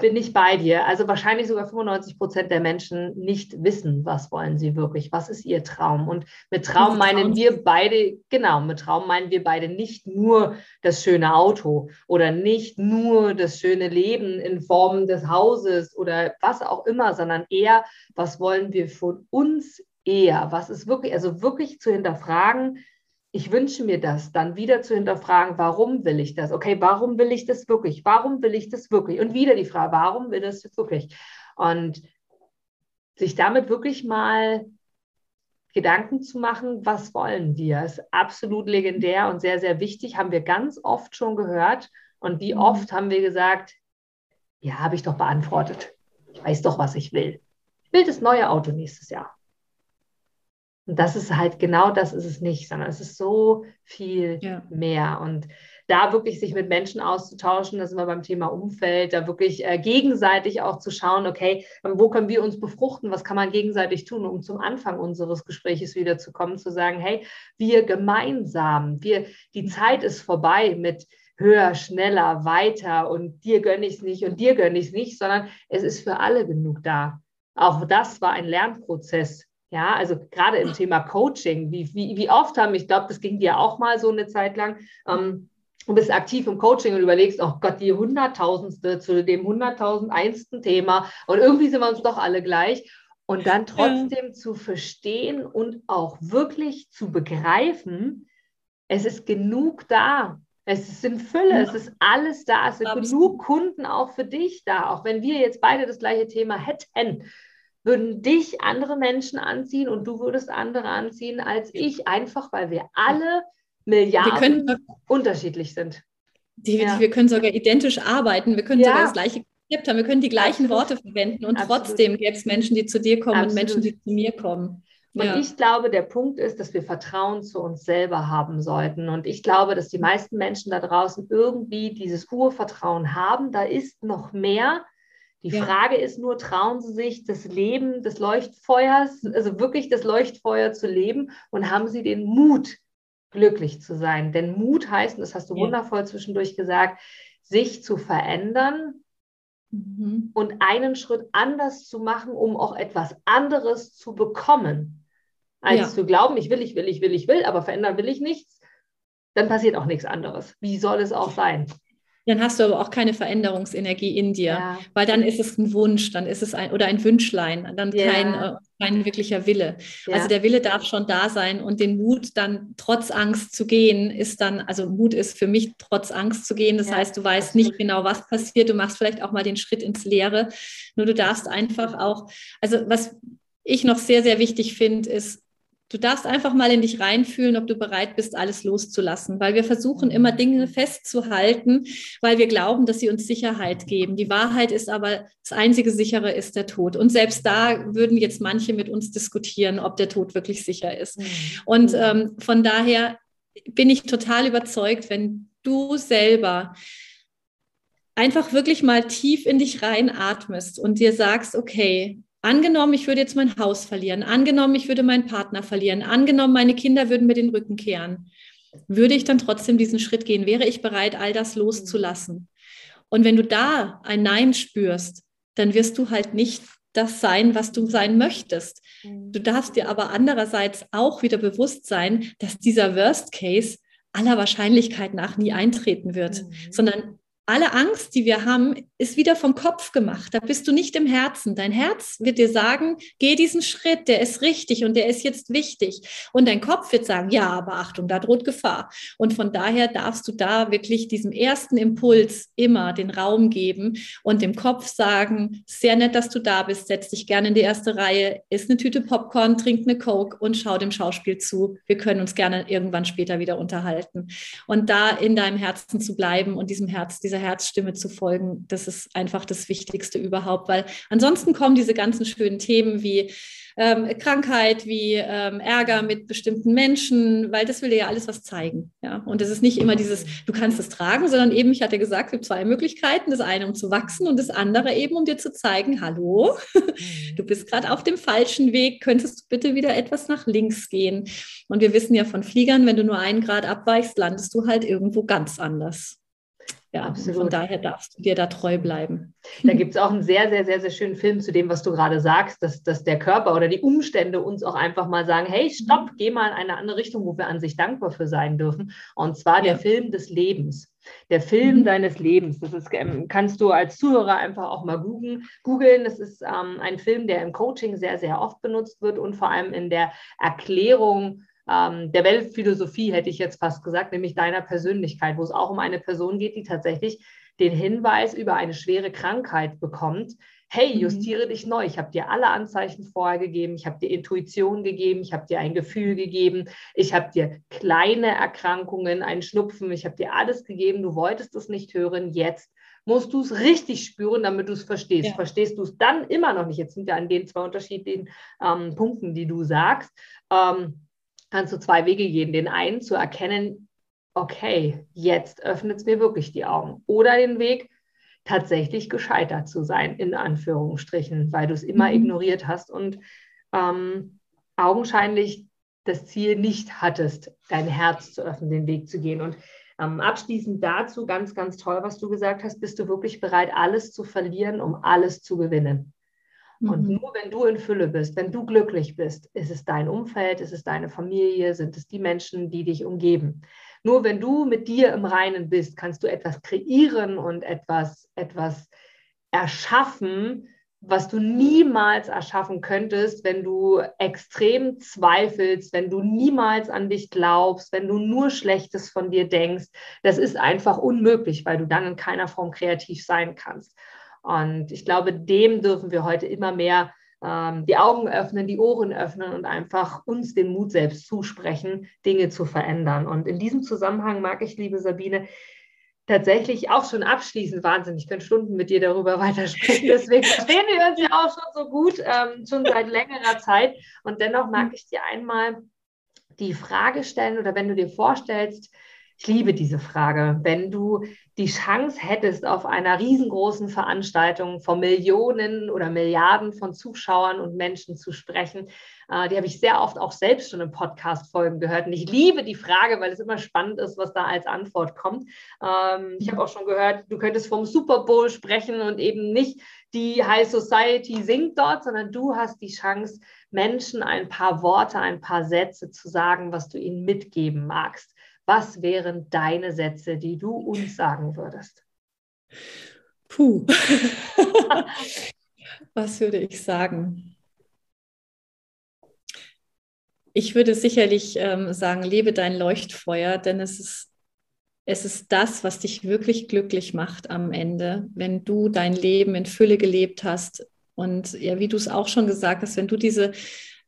Speaker 2: bin ich bei dir. Also wahrscheinlich sogar 95 Prozent der Menschen nicht wissen, was wollen sie wirklich, was ist ihr Traum. Und mit Traum meinen wir beide, genau, mit Traum meinen wir beide nicht nur das schöne Auto oder nicht nur das schöne Leben in Form des Hauses oder was auch immer, sondern eher, was wollen wir von uns eher, was ist wirklich, also wirklich zu hinterfragen, ich wünsche mir das, dann wieder zu hinterfragen, warum will ich das? Okay, warum will ich das wirklich? Warum will ich das wirklich? Und wieder die Frage, warum will das wirklich? Und sich damit wirklich mal Gedanken zu machen, was wollen wir? Ist absolut legendär und sehr, sehr wichtig. Haben wir ganz oft schon gehört. Und wie mhm. oft haben wir gesagt, ja, habe ich doch beantwortet. Ich weiß doch, was ich will. Ich will das neue Auto nächstes Jahr. Und das ist halt genau das ist es nicht, sondern es ist so viel ja. mehr. Und da wirklich sich mit Menschen auszutauschen, das ist immer beim Thema Umfeld, da wirklich äh, gegenseitig auch zu schauen, okay, ähm, wo können wir uns befruchten, was kann man gegenseitig tun, um zum Anfang unseres Gespräches wiederzukommen, zu sagen, hey, wir gemeinsam, wir, die Zeit ist vorbei mit höher, schneller, weiter und dir gönne ich es nicht und dir gönne ich es nicht, sondern es ist für alle genug da. Auch das war ein Lernprozess ja, also gerade im Thema Coaching, wie, wie, wie oft haben, ich glaube, das ging dir auch mal so eine Zeit lang, ähm, du bist aktiv im Coaching und überlegst, oh Gott, die hunderttausendste zu dem hunderttausendeinsten Thema und irgendwie sind wir uns doch alle gleich. Und dann trotzdem ja. zu verstehen und auch wirklich zu begreifen, es ist genug da. Es ist in Fülle, ja. es ist alles da. Es sind Absolut. genug Kunden auch für dich da. Auch wenn wir jetzt beide das gleiche Thema hätten, würden dich andere Menschen anziehen und du würdest andere anziehen als ich, einfach weil wir alle Milliarden wir unterschiedlich sind.
Speaker 3: Die, ja. Wir können sogar identisch arbeiten, wir können ja. sogar das gleiche Konzept haben, wir können die gleichen Absolut. Worte verwenden und Absolut. trotzdem gäbe es Menschen, die zu dir kommen Absolut. und Menschen, die zu mir kommen.
Speaker 2: Und ja. ich glaube, der Punkt ist, dass wir Vertrauen zu uns selber haben sollten. Und ich glaube, dass die meisten Menschen da draußen irgendwie dieses Urvertrauen haben. Da ist noch mehr. Die ja. Frage ist nur, trauen sie sich das Leben des Leuchtfeuers, also wirklich das Leuchtfeuer zu leben und haben sie den Mut, glücklich zu sein? Denn Mut heißt, und das hast du ja. wundervoll zwischendurch gesagt, sich zu verändern, mhm. und einen Schritt anders zu machen, um auch etwas anderes zu bekommen als ja. zu glauben, ich will, ich will, ich will, ich will, aber verändern will ich nichts, dann passiert auch nichts anderes. Wie soll es auch sein?
Speaker 3: Dann hast du aber auch keine Veränderungsenergie in dir, ja. weil dann ist es ein Wunsch, dann ist es ein oder ein Wünschlein, dann ja. kein, äh, kein wirklicher Wille. Ja. Also der Wille darf schon da sein und den Mut dann trotz Angst zu gehen, ist dann, also Mut ist für mich trotz Angst zu gehen. Das heißt, du weißt absolut. nicht genau, was passiert. Du machst vielleicht auch mal den Schritt ins Leere. Nur du darfst einfach auch, also was ich noch sehr, sehr wichtig finde, ist, Du darfst einfach mal in dich reinfühlen, ob du bereit bist, alles loszulassen, weil wir versuchen immer Dinge festzuhalten, weil wir glauben, dass sie uns Sicherheit geben. Die Wahrheit ist aber, das einzige sichere ist der Tod. Und selbst da würden jetzt manche mit uns diskutieren, ob der Tod wirklich sicher ist. Mhm. Und ähm, von daher bin ich total überzeugt, wenn du selber einfach wirklich mal tief in dich reinatmest und dir sagst, okay, Angenommen, ich würde jetzt mein Haus verlieren, angenommen, ich würde meinen Partner verlieren, angenommen, meine Kinder würden mir den Rücken kehren, würde ich dann trotzdem diesen Schritt gehen? Wäre ich bereit, all das loszulassen? Und wenn du da ein Nein spürst, dann wirst du halt nicht das sein, was du sein möchtest. Mhm. Du darfst dir aber andererseits auch wieder bewusst sein, dass dieser Worst Case aller Wahrscheinlichkeit nach nie eintreten wird, mhm. sondern alle Angst, die wir haben, ist wieder vom Kopf gemacht. Da bist du nicht im Herzen. Dein Herz wird dir sagen, geh diesen Schritt, der ist richtig und der ist jetzt wichtig. Und dein Kopf wird sagen, ja, aber Achtung, da droht Gefahr. Und von daher darfst du da wirklich diesem ersten Impuls immer den Raum geben und dem Kopf sagen, sehr nett, dass du da bist, setz dich gerne in die erste Reihe, isst eine Tüte Popcorn, trink eine Coke und schau dem Schauspiel zu. Wir können uns gerne irgendwann später wieder unterhalten. Und da in deinem Herzen zu bleiben und diesem Herz, dieser dieser Herzstimme zu folgen, das ist einfach das Wichtigste überhaupt, weil ansonsten kommen diese ganzen schönen Themen wie ähm, Krankheit, wie ähm, Ärger mit bestimmten Menschen, weil das will dir ja alles was zeigen. Ja? Und es ist nicht immer dieses, du kannst es tragen, sondern eben, ich hatte gesagt, es gibt zwei Möglichkeiten. Das eine, um zu wachsen und das andere eben, um dir zu zeigen, hallo, du bist gerade auf dem falschen Weg, könntest du bitte wieder etwas nach links gehen. Und wir wissen ja von Fliegern, wenn du nur einen Grad abweichst, landest du halt irgendwo ganz anders. Ja, Absolut. von daher darfst du dir da treu bleiben.
Speaker 2: Da gibt es auch einen sehr, sehr, sehr, sehr schönen Film zu dem, was du gerade sagst, dass, dass der Körper oder die Umstände uns auch einfach mal sagen, hey, stopp, geh mal in eine andere Richtung, wo wir an sich dankbar für sein dürfen. Und zwar der Film des Lebens. Der Film mhm. deines Lebens. Das ist, ähm, kannst du als Zuhörer einfach auch mal googeln. googeln. Das ist ähm, ein Film, der im Coaching sehr, sehr oft benutzt wird und vor allem in der Erklärung ähm, der Weltphilosophie, hätte ich jetzt fast gesagt, nämlich deiner Persönlichkeit, wo es auch um eine Person geht, die tatsächlich den Hinweis über eine schwere Krankheit bekommt. Hey, mhm. justiere mhm. dich neu. Ich habe dir alle Anzeichen vorher gegeben. Ich habe dir Intuition gegeben. Ich habe dir ein Gefühl gegeben. Ich habe dir kleine Erkrankungen, einen Schnupfen. Ich habe dir alles gegeben. Du wolltest es nicht hören. Jetzt musst du es richtig spüren, damit du es verstehst. Ja. Verstehst du es dann immer noch nicht? Jetzt sind wir an den zwei unterschiedlichen ähm, Punkten, die du sagst. Ähm, kannst du zwei Wege gehen. Den einen zu erkennen, okay, jetzt öffnet es mir wirklich die Augen. Oder den Weg, tatsächlich gescheitert zu sein, in Anführungsstrichen, weil du es immer mhm. ignoriert hast und ähm, augenscheinlich das Ziel nicht hattest, dein Herz zu öffnen, den Weg zu gehen. Und ähm, abschließend dazu, ganz, ganz toll, was du gesagt hast, bist du wirklich bereit, alles zu verlieren, um alles zu gewinnen? Und mhm. nur wenn du in Fülle bist, wenn du glücklich bist, ist es dein Umfeld, ist es deine Familie, sind es die Menschen, die dich umgeben. Nur wenn du mit dir im Reinen bist, kannst du etwas kreieren und etwas, etwas erschaffen, was du niemals erschaffen könntest, wenn du extrem zweifelst, wenn du niemals an dich glaubst, wenn du nur Schlechtes von dir denkst. Das ist einfach unmöglich, weil du dann in keiner Form kreativ sein kannst. Und ich glaube, dem dürfen wir heute immer mehr ähm, die Augen öffnen, die Ohren öffnen und einfach uns den Mut selbst zusprechen, Dinge zu verändern. Und in diesem Zusammenhang mag ich, liebe Sabine, tatsächlich auch schon abschließend wahnsinnig. Ich könnte Stunden mit dir darüber weitersprechen. Deswegen verstehen wir uns ja auch schon so gut, ähm, schon seit längerer Zeit. Und dennoch mag ich dir einmal die Frage stellen oder wenn du dir vorstellst, ich liebe diese Frage. Wenn du die Chance hättest, auf einer riesengroßen Veranstaltung vor Millionen oder Milliarden von Zuschauern und Menschen zu sprechen, äh, die habe ich sehr oft auch selbst schon in Podcast-Folgen gehört. Und ich liebe die Frage, weil es immer spannend ist, was da als Antwort kommt. Ähm, ich habe auch schon gehört, du könntest vom Super Bowl sprechen und eben nicht die High Society singt dort, sondern du hast die Chance, Menschen ein paar Worte, ein paar Sätze zu sagen, was du ihnen mitgeben magst. Was wären deine Sätze, die du uns sagen würdest?
Speaker 3: Puh. Was würde ich sagen? Ich würde sicherlich ähm, sagen, lebe dein Leuchtfeuer, denn es ist, es ist das, was dich wirklich glücklich macht am Ende, wenn du dein Leben in Fülle gelebt hast. Und ja, wie du es auch schon gesagt hast, wenn du diese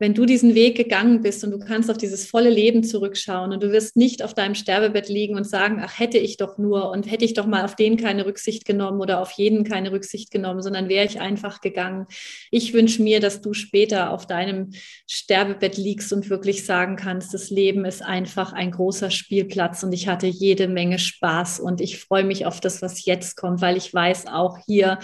Speaker 3: wenn du diesen Weg gegangen bist und du kannst auf dieses volle Leben zurückschauen und du wirst nicht auf deinem Sterbebett liegen und sagen, ach, hätte ich doch nur und hätte ich doch mal auf den keine Rücksicht genommen oder auf jeden keine Rücksicht genommen, sondern wäre ich einfach gegangen. Ich wünsche mir, dass du später auf deinem Sterbebett liegst und wirklich sagen kannst, das Leben ist einfach ein großer Spielplatz und ich hatte jede Menge Spaß und ich freue mich auf das, was jetzt kommt, weil ich weiß auch hier,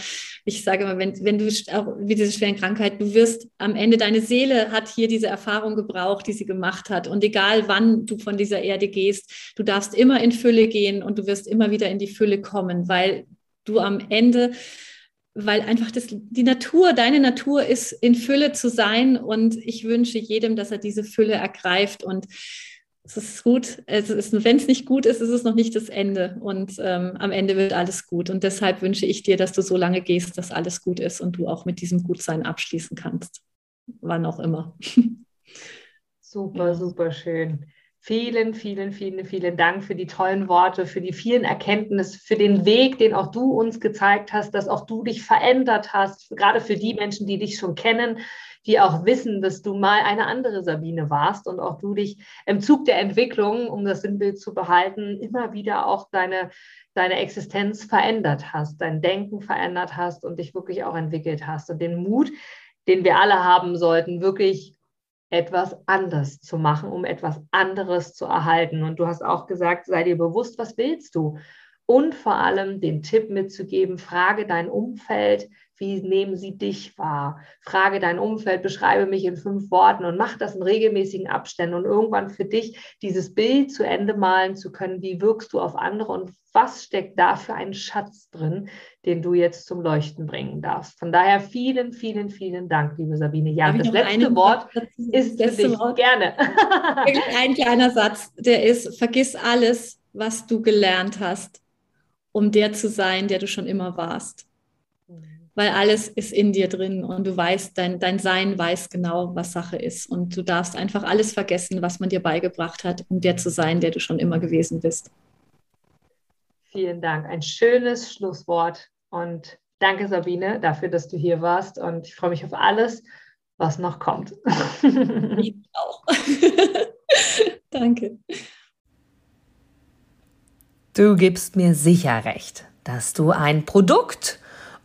Speaker 3: ich sage immer, wenn, wenn du wie diese schweren Krankheit, du wirst am Ende deine Seele hat hat hier diese Erfahrung gebraucht, die sie gemacht hat. Und egal wann du von dieser Erde gehst, du darfst immer in Fülle gehen und du wirst immer wieder in die Fülle kommen, weil du am Ende weil einfach das, die Natur, deine Natur ist, in Fülle zu sein. Und ich wünsche jedem, dass er diese Fülle ergreift. Und es ist gut. wenn es nicht gut ist, ist es noch nicht das Ende. Und ähm, am Ende wird alles gut. Und deshalb wünsche ich dir, dass du so lange gehst, dass alles gut ist und du auch mit diesem Gutsein abschließen kannst wann auch immer.
Speaker 2: Super, super schön. Vielen, vielen, vielen, vielen Dank für die tollen Worte, für die vielen Erkenntnisse, für den Weg, den auch du uns gezeigt hast, dass auch du dich verändert hast, gerade für die Menschen, die dich schon kennen, die auch wissen, dass du mal eine andere Sabine warst und auch du dich im Zug der Entwicklung, um das Sinnbild zu behalten, immer wieder auch deine, deine Existenz verändert hast, dein Denken verändert hast und dich wirklich auch entwickelt hast und den Mut, den wir alle haben sollten, wirklich etwas anders zu machen, um etwas anderes zu erhalten. Und du hast auch gesagt, sei dir bewusst, was willst du? Und vor allem den Tipp mitzugeben, frage dein Umfeld, wie nehmen sie dich wahr? Frage dein Umfeld, beschreibe mich in fünf Worten und mach das in regelmäßigen Abständen und irgendwann für dich dieses Bild zu Ende malen zu können. Wie wirkst du auf andere und was steckt da für ein Schatz drin, den du jetzt zum Leuchten bringen darfst? Von daher vielen, vielen, vielen Dank, liebe Sabine. Ja, das letzte Wort ist für dich. Wort? Gerne.
Speaker 3: Ein kleiner Satz, der ist, vergiss alles, was du gelernt hast, um der zu sein, der du schon immer warst weil alles ist in dir drin und du weißt, dein, dein Sein weiß genau, was Sache ist. Und du darfst einfach alles vergessen, was man dir beigebracht hat, um der zu sein, der du schon immer gewesen bist.
Speaker 2: Vielen Dank. Ein schönes Schlusswort. Und danke, Sabine, dafür, dass du hier warst. Und ich freue mich auf alles, was noch kommt.
Speaker 3: Ich auch. danke.
Speaker 1: Du gibst mir sicher recht, dass du ein Produkt